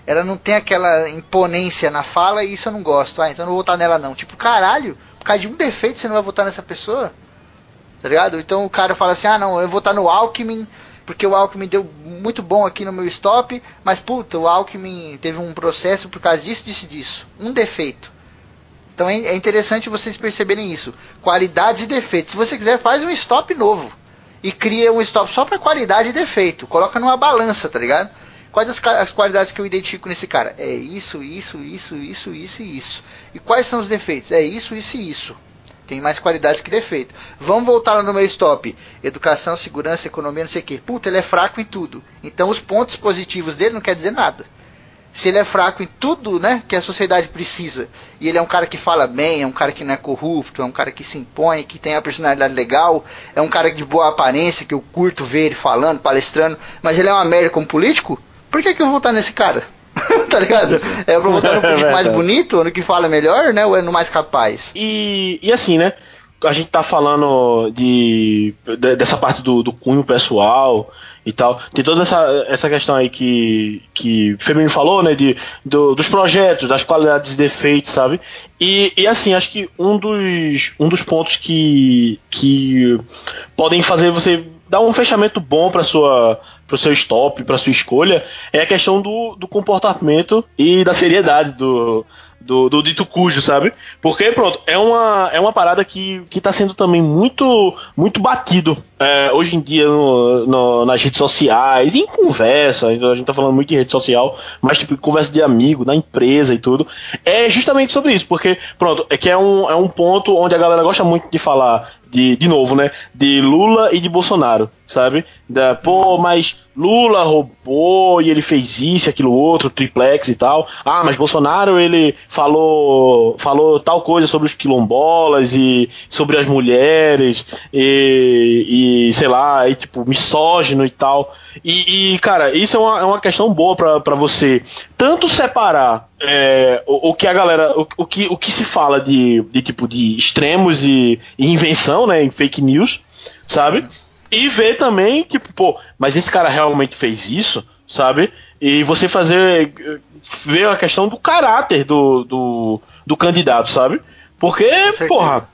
Ela não tem aquela imponência na fala e isso eu não gosto. Ah, então eu não vou votar nela não. Tipo, caralho, por causa de um defeito você não vai votar nessa pessoa? Tá ligado? Então o cara fala assim, ah não, eu vou votar no Alckmin, porque o Alckmin deu muito bom aqui no meu stop, mas puta, o Alckmin teve um processo por causa disso, disso disso. Um defeito. Então é, é interessante vocês perceberem isso. Qualidades e defeitos. Se você quiser, faz um stop novo. E cria um stop só para qualidade e defeito. Coloca numa balança, tá ligado? Quais as, as, qualidades que eu identifico nesse cara? É isso, isso, isso, isso, isso e isso. E quais são os defeitos? É isso, isso e isso. Tem mais qualidades que defeito. Vamos voltar lá no meu stop. Educação, segurança, economia, não sei o que. Puta, ele é fraco em tudo. Então os pontos positivos dele não quer dizer nada se ele é fraco em tudo, né, que a sociedade precisa, e ele é um cara que fala bem, é um cara que não é corrupto, é um cara que se impõe, que tem a personalidade legal, é um cara de boa aparência, que eu curto ver ele falando, palestrando, mas ele é uma merda como político, por que, que eu vou votar nesse cara? tá ligado? É pra votar no político mais bonito, no que fala melhor, né, ou é no mais capaz? E, e assim, né, a gente tá falando de, de dessa parte do, do cunho pessoal, e tal. Tem toda essa, essa questão aí que, que o Feminino falou, né? De, do, dos projetos, das qualidades e defeitos, sabe? E, e assim, acho que um dos, um dos pontos que, que podem fazer você dar um fechamento bom para sua para o seu stop, para sua escolha, é a questão do, do comportamento e da seriedade do, do, do dito cujo, sabe? Porque, pronto, é uma, é uma parada que, que tá sendo também muito muito batido é, hoje em dia no, no, nas redes sociais, em conversa, a gente tá falando muito de rede social, mas tipo, conversa de amigo, na empresa e tudo. É justamente sobre isso, porque, pronto, é que é um, é um ponto onde a galera gosta muito de falar de, de novo, né? De Lula e de Bolsonaro, sabe? Da, pô, mas Lula roubou e ele fez isso, aquilo outro, triplex e tal. Ah, mas Bolsonaro ele falou falou tal coisa sobre os quilombolas e sobre as mulheres e, e sei lá, e, tipo, misógino e tal. E, e, cara, isso é uma, é uma questão boa para você tanto separar é, o, o, que a galera. O, o, que, o que se fala de, de tipo de extremos e, e invenção, né? Em fake news, sabe? E ver também, tipo, pô, mas esse cara realmente fez isso, sabe? E você fazer. ver a questão do caráter do, do, do candidato, sabe? Porque, porra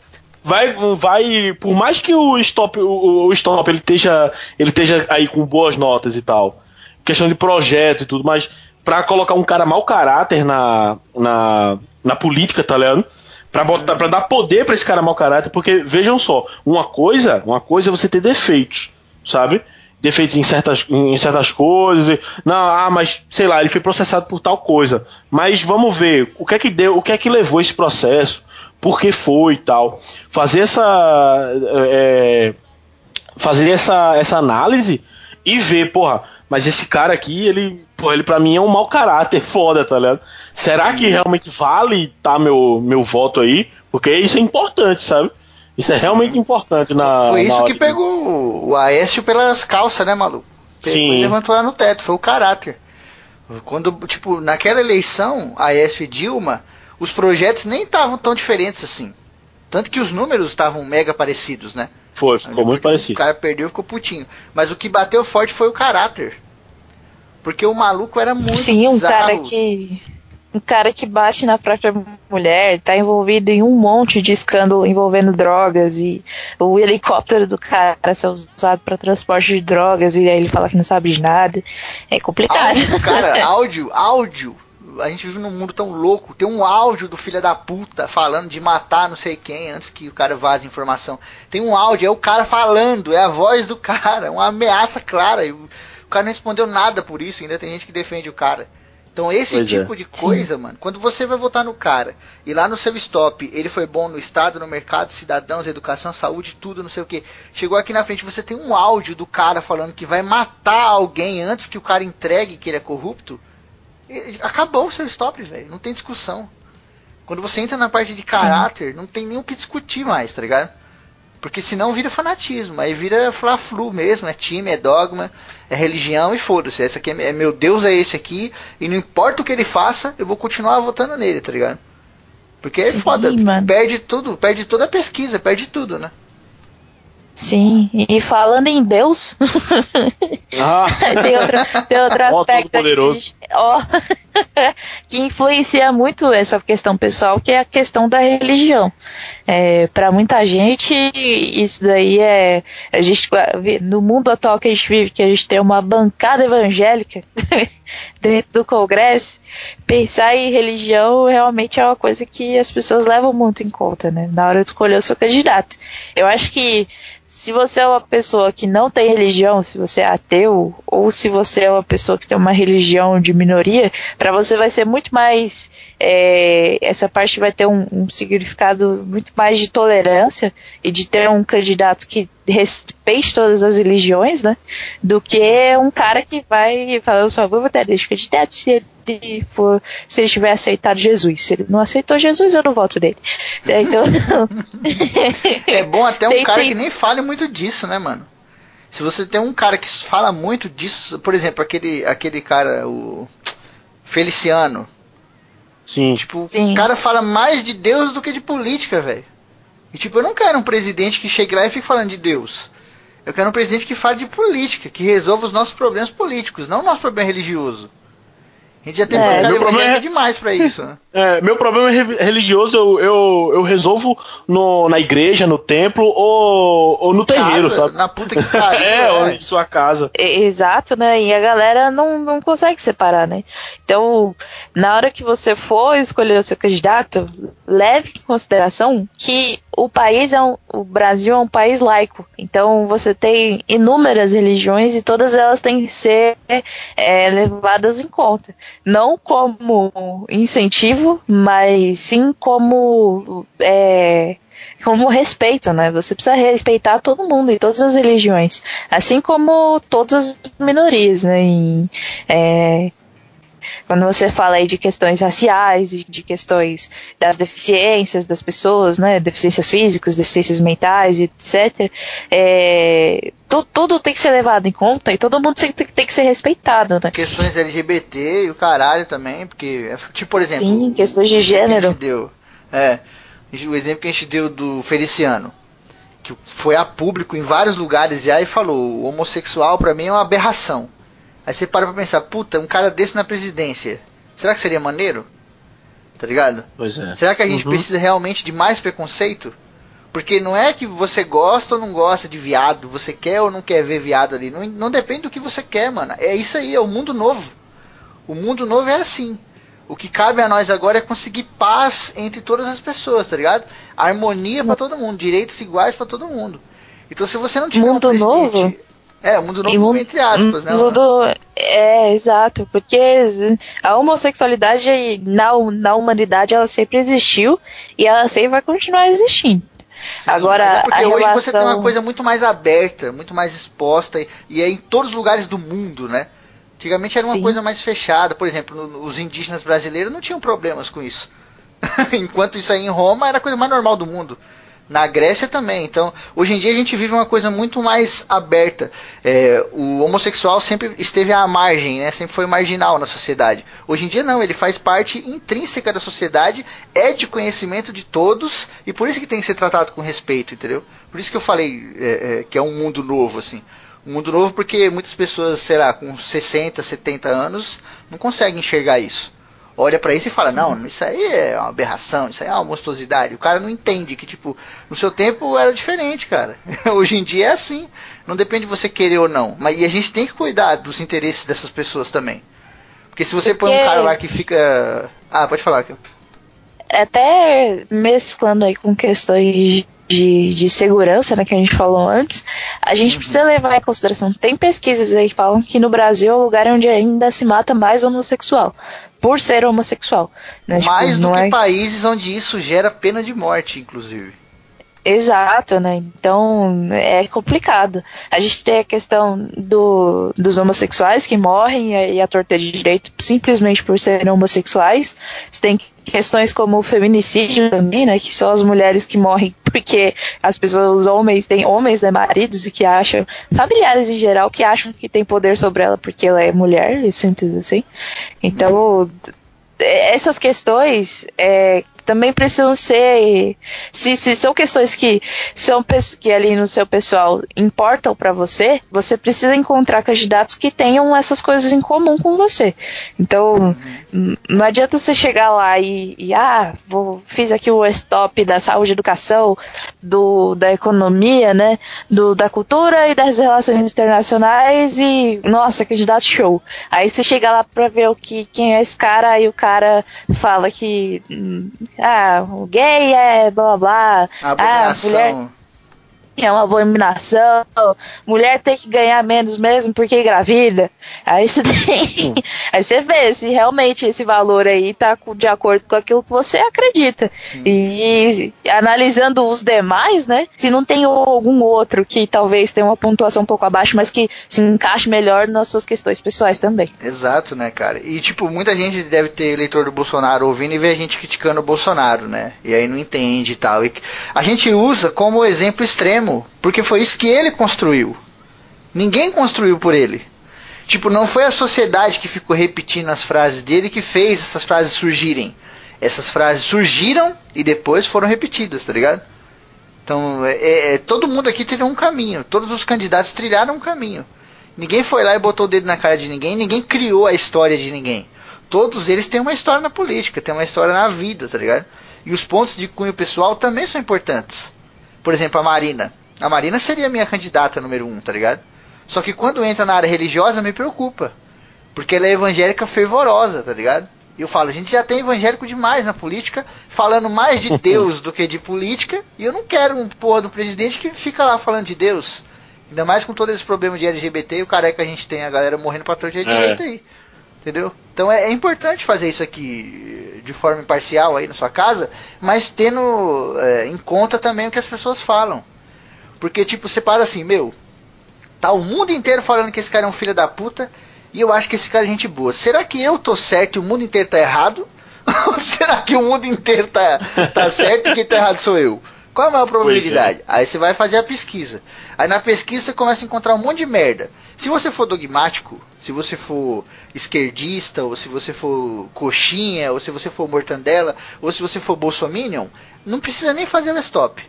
vai, vai por mais que o stop, o, o stop ele esteja, ele esteja aí com boas notas e tal, questão de projeto e tudo, mas para colocar um cara mau caráter na, na, na política, tá ligado? Pra, botar, pra dar poder para esse cara mau caráter, porque vejam só, uma coisa, uma coisa é você ter defeitos, sabe? Defeitos em certas, em certas coisas. Não, ah, mas sei lá, ele foi processado por tal coisa. Mas vamos ver o que é que deu, o que é que levou esse processo por que foi e tal. Fazer essa. É, fazer essa, essa análise e ver, porra, mas esse cara aqui, ele, porra, ele pra mim é um mau caráter foda, tá ligado? Será que realmente vale tá meu, meu voto aí? Porque isso é importante, sabe? Isso é realmente importante na. Foi isso na que pegou o Aécio pelas calças, né, maluco? Pegou Sim. e levantou lá no teto, foi o caráter. Quando, tipo, naquela eleição, Aécio e Dilma, os projetos nem estavam tão diferentes assim. Tanto que os números estavam mega parecidos, né? Foi, ficou muito O parecido. cara perdeu e ficou putinho. Mas o que bateu forte foi o caráter. Porque o maluco era muito Sim, um bizarro. cara que. Um cara que bate na própria mulher, tá envolvido em um monte de escândalo envolvendo drogas e o helicóptero do cara ser usado para transporte de drogas e aí ele fala que não sabe de nada. É complicado. Áudio, cara, áudio, áudio. A gente vive num mundo tão louco. Tem um áudio do filho da puta falando de matar não sei quem antes que o cara vaze informação. Tem um áudio, é o cara falando, é a voz do cara, uma ameaça clara. E o cara não respondeu nada por isso, ainda tem gente que defende o cara. Então esse Pois é. tipo de coisa, mano, quando você vai votar no cara e lá no seu stop ele foi bom no Estado, no mercado, cidadãos, educação, saúde, tudo, não sei o que. Chegou aqui na frente, você tem um áudio do cara falando que vai matar alguém antes que o cara entregue que ele é corrupto. e- Acabou o seu stop, velho. Não tem discussão. Quando você entra na parte de caráter, não tem nem o que discutir mais, tá ligado? Porque senão vira fanatismo, aí vira fla-flu mesmo, é time, é dogma, é religião e foda-se. Esse aqui é, é meu Deus é esse aqui, e não importa o que ele faça, eu vou continuar votando nele, tá ligado? Porque é Sim, foda, mano. perde tudo, perde toda a pesquisa, perde tudo, né? Sim, e falando em Deus, Ah, tem outro, tem outro Ó, aspecto aqui, ó, que influencia muito essa questão pessoal, que é a questão da religião. É, para muita gente, isso daí é. A gente, no mundo atual que a gente vive, que a gente tem uma bancada evangélica dentro do Congresso, pensar em religião realmente é uma coisa que as pessoas levam muito em conta, né? Na hora de escolher o seu candidato. Eu acho que se você é uma pessoa que não tem religião, se você é ateu, ou se você é uma pessoa que tem uma religião de minoria, para você vai ser muito mais. É, essa parte vai ter um, um significado muito mais de tolerância e de ter um candidato que respeite todas as religiões, né? Do que um cara que vai falar, eu só vou votar nesse candidato se ele for, se ele tiver aceitado Jesus. Se ele não aceitou Jesus, eu não voto nele. É, Então. É bom até um Tem- cara tem- que nem fale muito disso, né, mano? Se você tem um cara que fala muito disso, por exemplo, aquele, aquele cara, o Feliciano, sim. Tipo, Sim. o cara fala mais de Deus do que de política, velho. E tipo, eu não quero um presidente que chegue lá e fique falando de Deus. Eu quero um presidente que fale de política, que resolva os nossos problemas políticos, não o nosso problema religioso. A gente já tem É, problema é- demais pra isso, né? É, meu problema re- religioso eu, eu, eu resolvo no, na igreja, no templo ou, ou no terreiro, Casa, sabe? Na puta que pariu. É, ou é. em sua casa. Exato, né? E a galera não, não consegue separar, né? Então, na hora que você for escolher o seu candidato, leve em consideração que o país é um, o Brasil é um país laico. Então, você tem inúmeras religiões e todas elas têm que ser é, levadas em conta. Não como incentivo, mas sim como é, como respeito, né? Você precisa respeitar todo mundo e todas as religiões, assim como todas as minorias, né? E, é, quando você fala aí de questões raciais e de questões das deficiências das pessoas, né, deficiências físicas, deficiências mentais, etc., é, tudo, tudo, tem que ser levado em conta e todo mundo tem, tem, que ser respeitado, né? Questões LGBT e o caralho também, porque, é, tipo, por exemplo... Sim, questões de gênero. Que deu, é, o exemplo que a gente deu do Feliciano, que foi a público em vários lugares já e falou, o homossexual para mim é uma aberração. Aí você para pra pensar, puta, um cara desse na presidência, será que seria maneiro? Tá ligado? Pois é. Será que a gente uhum. precisa realmente de mais preconceito? Porque não é que você gosta ou não gosta de viado, você quer ou não quer ver viado ali. Não, não depende do que você quer, mano. É isso aí, é o mundo novo. O mundo novo é assim. O que cabe a nós agora é conseguir paz entre todas as pessoas, tá ligado? Harmonia para todo mundo, direitos iguais para todo mundo. Então se você não tiver mundo um presidente, novo? É, o mundo novo mundo, entre aspas, né? Mundo, é, exato, porque a homossexualidade na, na humanidade ela sempre existiu e ela sempre vai continuar existindo. Sim, Agora, é porque hoje relação... você tem uma coisa muito mais aberta, muito mais exposta e, e é em todos os lugares do mundo, né? Antigamente era uma Sim. coisa mais fechada, por exemplo, no, os indígenas brasileiros não tinham problemas com isso. Enquanto isso aí em Roma era a coisa mais normal do mundo na Grécia também. Então, hoje em dia a gente vive uma coisa muito mais aberta. É, o homossexual sempre esteve à margem, né? sempre foi marginal na sociedade. Hoje em dia não, ele faz parte intrínseca da sociedade, é de conhecimento de todos e por isso que tem que ser tratado com respeito, entendeu? Por isso que eu falei é, é, que é um mundo novo, assim. Um mundo novo porque muitas pessoas, sei lá, com 60, 70 anos, não conseguem enxergar isso olha para isso e fala: Sim. Não, isso aí é uma aberração, isso aí é uma monstruosidade. O cara não entende que, tipo, no seu tempo era diferente, cara. Hoje em dia é assim. Não depende de você querer ou não. Mas e a gente tem que cuidar dos interesses dessas pessoas também. Porque se você Porque... põe um cara lá que fica. Ah, pode falar. Até mesclando aí com questões de, de segurança, né, que a gente falou antes, a gente uhum. precisa levar em consideração. Tem pesquisas aí que falam que no Brasil é o lugar onde ainda se mata mais homossexual, por ser homossexual. Né? Tipo, mais tipo, do que é... países onde isso gera pena de morte, inclusive. Exato, né? Então é complicado. A gente tem a questão do, dos homossexuais que morrem e a torta de direito simplesmente por serem homossexuais. Você tem questões como o feminicídio também, né? Que são as mulheres que morrem porque as pessoas, os homens, têm homens, né, maridos, e que acham, familiares em geral, que acham que tem poder sobre ela porque ela é mulher, simples assim. Então, essas questões é, também precisam ser. Se, se são questões que são que ali no seu pessoal importam para você, você precisa encontrar candidatos que tenham essas coisas em comum com você. Então, uhum. não adianta você chegar lá e, e ah, vou, fiz aqui o stop da saúde educação, do, da economia, né? Do, da cultura e das relações internacionais e, nossa, candidato show. Aí você chega lá pra ver o que, quem é esse cara e o cara fala que hum, ah, o gay é blá blá. Ah, mulher é uma abominação, mulher tem que ganhar menos mesmo porque engravida. Aí você tem, aí você vê se realmente esse valor aí tá de acordo com aquilo que você acredita. E, e analisando os demais, né? Se não tem algum outro que talvez tenha uma pontuação um pouco abaixo, mas que se encaixe melhor nas suas questões pessoais também. Exato, né, cara? E tipo, muita gente deve ter eleitor do Bolsonaro ouvindo e ver a gente criticando o Bolsonaro, né? E aí não entende e tal. E a gente usa como exemplo extremo porque foi isso que ele construiu. Ninguém construiu por ele. Tipo, não foi a sociedade que ficou repetindo as frases dele que fez essas frases surgirem. Essas frases surgiram e depois foram repetidas, tá ligado? Então, é, é, é todo mundo aqui trilhou um caminho. Todos os candidatos trilharam um caminho. Ninguém foi lá e botou o dedo na cara de ninguém. Ninguém criou a história de ninguém. Todos eles têm uma história na política, têm uma história na vida, tá ligado? E os pontos de cunho pessoal também são importantes. Por exemplo, a Marina. A Marina seria a minha candidata número um, tá ligado? Só que quando entra na área religiosa me preocupa. Porque ela é evangélica fervorosa, tá ligado? E eu falo, a gente já tem evangélico demais na política, falando mais de Deus do que de política, e eu não quero um porra do presidente que fica lá falando de Deus. Ainda mais com todo esse problema de LGBT e o careca a gente tem, a galera morrendo pra torcer é. direito aí. Entendeu? Então é, é, importante fazer isso aqui de forma imparcial aí na sua casa, mas tendo é, em conta também o que as pessoas falam. Porque, tipo, você para assim, meu, tá o mundo inteiro falando que esse cara é um filho da puta, e eu acho que esse cara é gente boa. Será que eu tô certo e o mundo inteiro tá errado? Ou será que o mundo inteiro tá, tá certo e quem tá errado sou eu? Qual a maior probabilidade? É. Aí você vai fazer a pesquisa. Aí na pesquisa você começa a encontrar um monte de merda. Se você for dogmático, se você for esquerdista, ou se você for coxinha, ou se você for mortandela, ou se você for bolsominion, não precisa nem fazer o stop.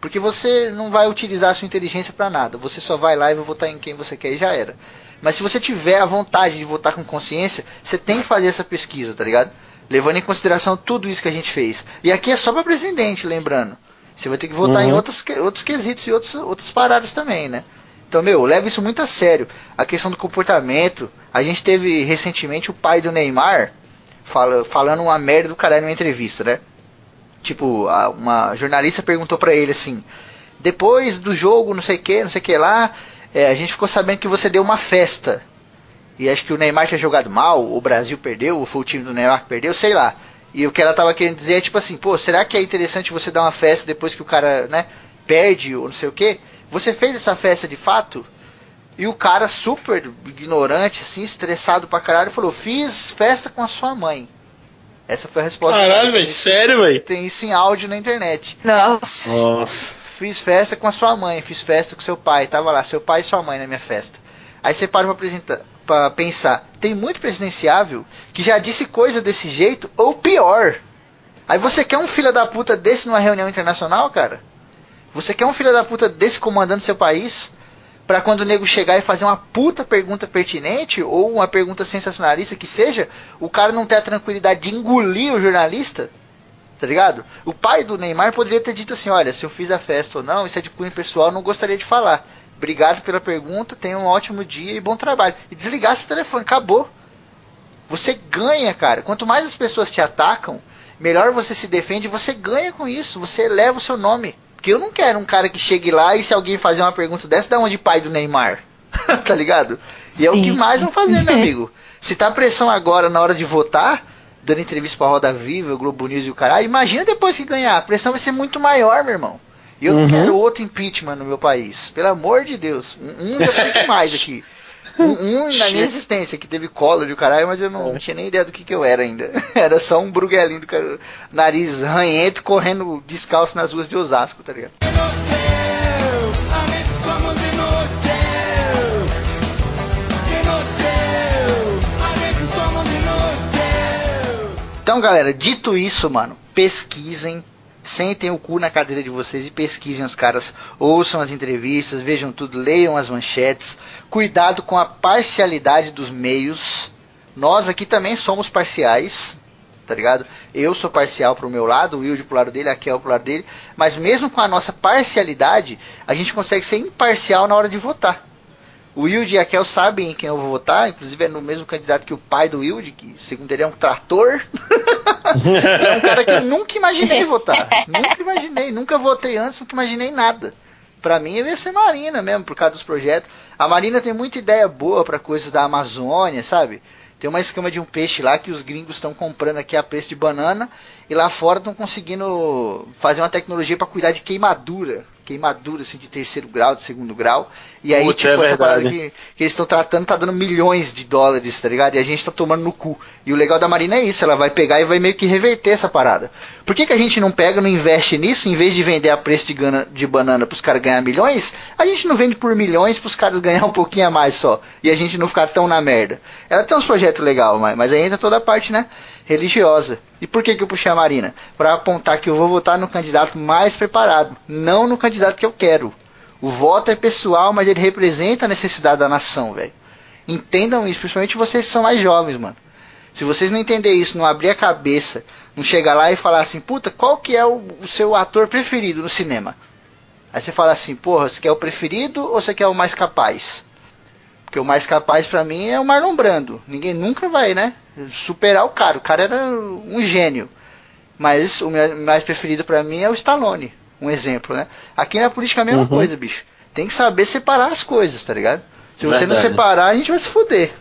Porque você não vai utilizar a sua inteligência para nada. Você só vai lá e vai votar em quem você quer e já era. Mas se você tiver a vontade de votar com consciência, você tem que fazer essa pesquisa, tá ligado? Levando em consideração tudo isso que a gente fez. E aqui é só para presidente, lembrando. Você vai ter que votar uhum. em outros, outros quesitos e outros, outras paradas também, né? Então, meu, leva isso muito a sério. A questão do comportamento. A gente teve recentemente o pai do Neymar fala, falando uma merda do caralho numa entrevista, né? Tipo, uma jornalista perguntou para ele assim: depois do jogo, não sei o que, não sei o que lá, é, a gente ficou sabendo que você deu uma festa. E acho que o Neymar tinha jogado mal, o Brasil perdeu, ou foi o time do Neymar que perdeu, sei lá. E o que ela tava querendo dizer é tipo assim, pô, será que é interessante você dar uma festa depois que o cara, né, perde ou não sei o quê? Você fez essa festa de fato? E o cara super ignorante, assim, estressado pra caralho, falou: "Fiz festa com a sua mãe". Essa foi a resposta. Caralho, velho, sério, velho? Tem isso em áudio na internet. Nossa. Nossa. Fiz festa com a sua mãe, fiz festa com seu pai, tava lá, seu pai e sua mãe na minha festa. Aí você para pra apresentar, para pensar, tem muito presidenciável que já disse coisa desse jeito ou pior. Aí você quer um filho da puta desse numa reunião internacional, cara? Você quer um filho da puta desse comandando seu país? Para quando o nego chegar e fazer uma puta pergunta pertinente ou uma pergunta sensacionalista que seja, o cara não ter a tranquilidade de engolir o jornalista? Tá ligado? O pai do Neymar poderia ter dito assim: olha, se eu fiz a festa ou não, isso é de cunho pessoal, não gostaria de falar. Obrigado pela pergunta, tenha um ótimo dia e bom trabalho. E desligasse o telefone, acabou. Você ganha, cara. Quanto mais as pessoas te atacam, melhor você se defende, você ganha com isso, você eleva o seu nome. Porque eu não quero um cara que chegue lá e se alguém fazer uma pergunta dessa, dá onde pai do Neymar. tá ligado? E Sim. é o que mais vão fazer, meu amigo. Se tá pressão agora na hora de votar, dando entrevista pra Roda Viva, o Globo News e o caralho, imagina depois que ganhar. A pressão vai ser muito maior, meu irmão. E eu uhum. não quero outro impeachment no meu país. Pelo amor de Deus. Um, já foi mais aqui. Um, um na minha existência, que teve colo de caralho, mas eu não, é. tinha nem ideia do que, que eu era ainda. Era só um bruguelinho do cara, nariz ranhento correndo descalço nas ruas de Osasco, tá ligado? Então, galera, dito isso, mano, pesquisem, sentem o cu na cadeira de vocês e pesquisem os caras, ouçam as entrevistas, vejam tudo, leiam as manchetes. Cuidado com a parcialidade dos meios. Nós aqui também somos parciais, tá ligado? Eu sou parcial pro meu lado, o Wilde pro lado dele, a Kel pro lado dele, mas mesmo com a nossa parcialidade, a gente consegue ser imparcial na hora de votar. O Wilde e a Kel sabem em quem eu vou votar, inclusive é no mesmo candidato que o pai do Wilde, que segundo ele é um trator. é um cara que eu nunca imaginei votar. nunca imaginei, nunca votei antes, nunca imaginei nada. Pra mim ia ser Marina mesmo, por causa dos projetos. A Marina tem muita ideia boa para coisas da Amazônia, sabe? Tem uma escama de um peixe lá que os gringos estão comprando aqui a preço de banana e lá fora estão conseguindo fazer uma tecnologia para cuidar de queimadura queimadura assim, de terceiro grau, de segundo grau. E aí, Putz, tipo, é essa parada que, que eles estão tratando tá dando milhões de dólares, tá ligado? E a gente tá tomando no cu. E o legal da Marina é isso, ela vai pegar e vai meio que reverter essa parada. Por que, que a gente não pega, não investe nisso, em vez de vender a preço de, gana, de banana pros caras ganhar milhões, a gente não vende por milhões pros caras ganhar um pouquinho a mais só. E a gente não ficar tão na merda. Ela tem uns projetos legais, mas, mas aí entra toda a parte, né? Religiosa. E por que, que eu puxei a Marina? Para apontar que eu vou votar no candidato mais preparado, não no candidato que eu quero. O voto é pessoal, mas ele representa a necessidade da nação, velho. Entendam isso, principalmente vocês que são mais jovens, mano. Se vocês não entenderem isso, não abrir a cabeça, não chegar lá e falar assim, puta, qual que é o, o seu ator preferido no cinema? Aí você fala assim, porra, você quer o preferido ou você quer o mais capaz? Porque o mais capaz para mim é o Marlon Brando. Ninguém nunca vai, né? Superar o cara. O cara era um gênio. Mas o mais preferido para mim é o Stallone. Um exemplo, né? Aqui na política é a mesma uhum. coisa, bicho. Tem que saber separar as coisas, tá ligado? Se você Verdade. não separar, a gente vai se fuder.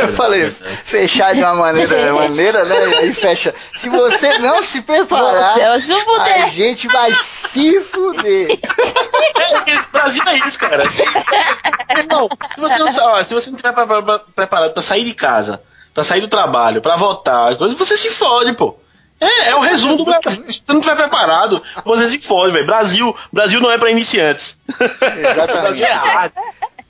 Eu falei, fechar de uma maneira, maneira, né? E aí fecha. Se você não se preparar, se fuder. a gente vai se fuder. É, Brasil é isso, cara. Não, se você não, ó, se você não tiver pre- pre- preparado pra sair de casa, pra sair do trabalho, pra coisas, você se fode, pô. É, é o resumo do Brasil. Se você não tiver preparado, você se fode, velho. Brasil, Brasil não é pra iniciantes. Exatamente. Brasil é.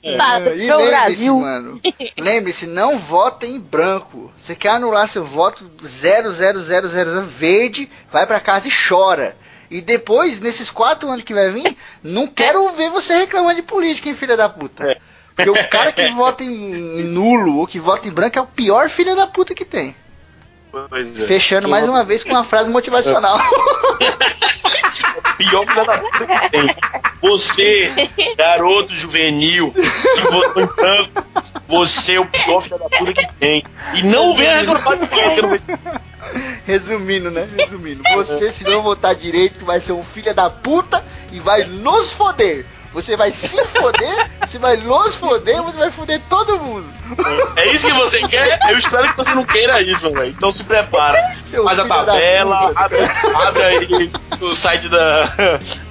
Tá, E meu lembre-se, Brasil. mano. Lembre-se, não votem em branco. Você quer anular seu voto 00000 verde, vai pra casa e chora. E depois, nesses quatro anos que vai vir, não quero ver você reclamando de política, hein, filha da puta. É. Porque o cara que vota em, em nulo ou que vota em branco é o pior filho da puta que tem. Pois é. Fechando mais uma vez com uma frase motivacional. Pior filha da puta que tem. Você, garoto juvenil, que votou em branco, você é o pior filho da puta que tem. E não venha reclamar de Facebook. Resumindo, né? Resumindo. Você, se não votar direito, vai ser um filho da puta e vai nos foder. Você vai se foder, você vai nos foder, você vai foder todo mundo. É isso que você quer? Eu espero que você não queira isso, velho. Então se prepara. Seu Faz a tabela, abre, abre aí o site da,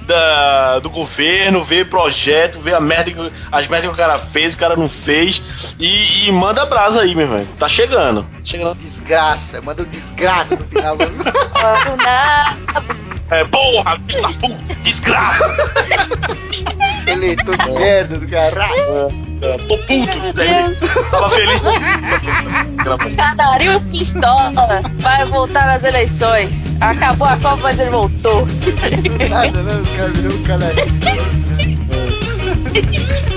da- do governo, vê projeto, vê a merda que, as merdas que o cara fez, o cara não fez. E, e manda brasa aí, meu velho. Tá chegando. Chegando. Desgraça, manda um desgraça no final. É, porra, filho da puta, desgraça. Eleitor de merda do caralho. É, Tô puto. Meu Deus. Tava feliz. Canarinho pistola vai voltar nas eleições. Acabou a Copa, mas ele voltou. Nada, não, os caras viram um caralho.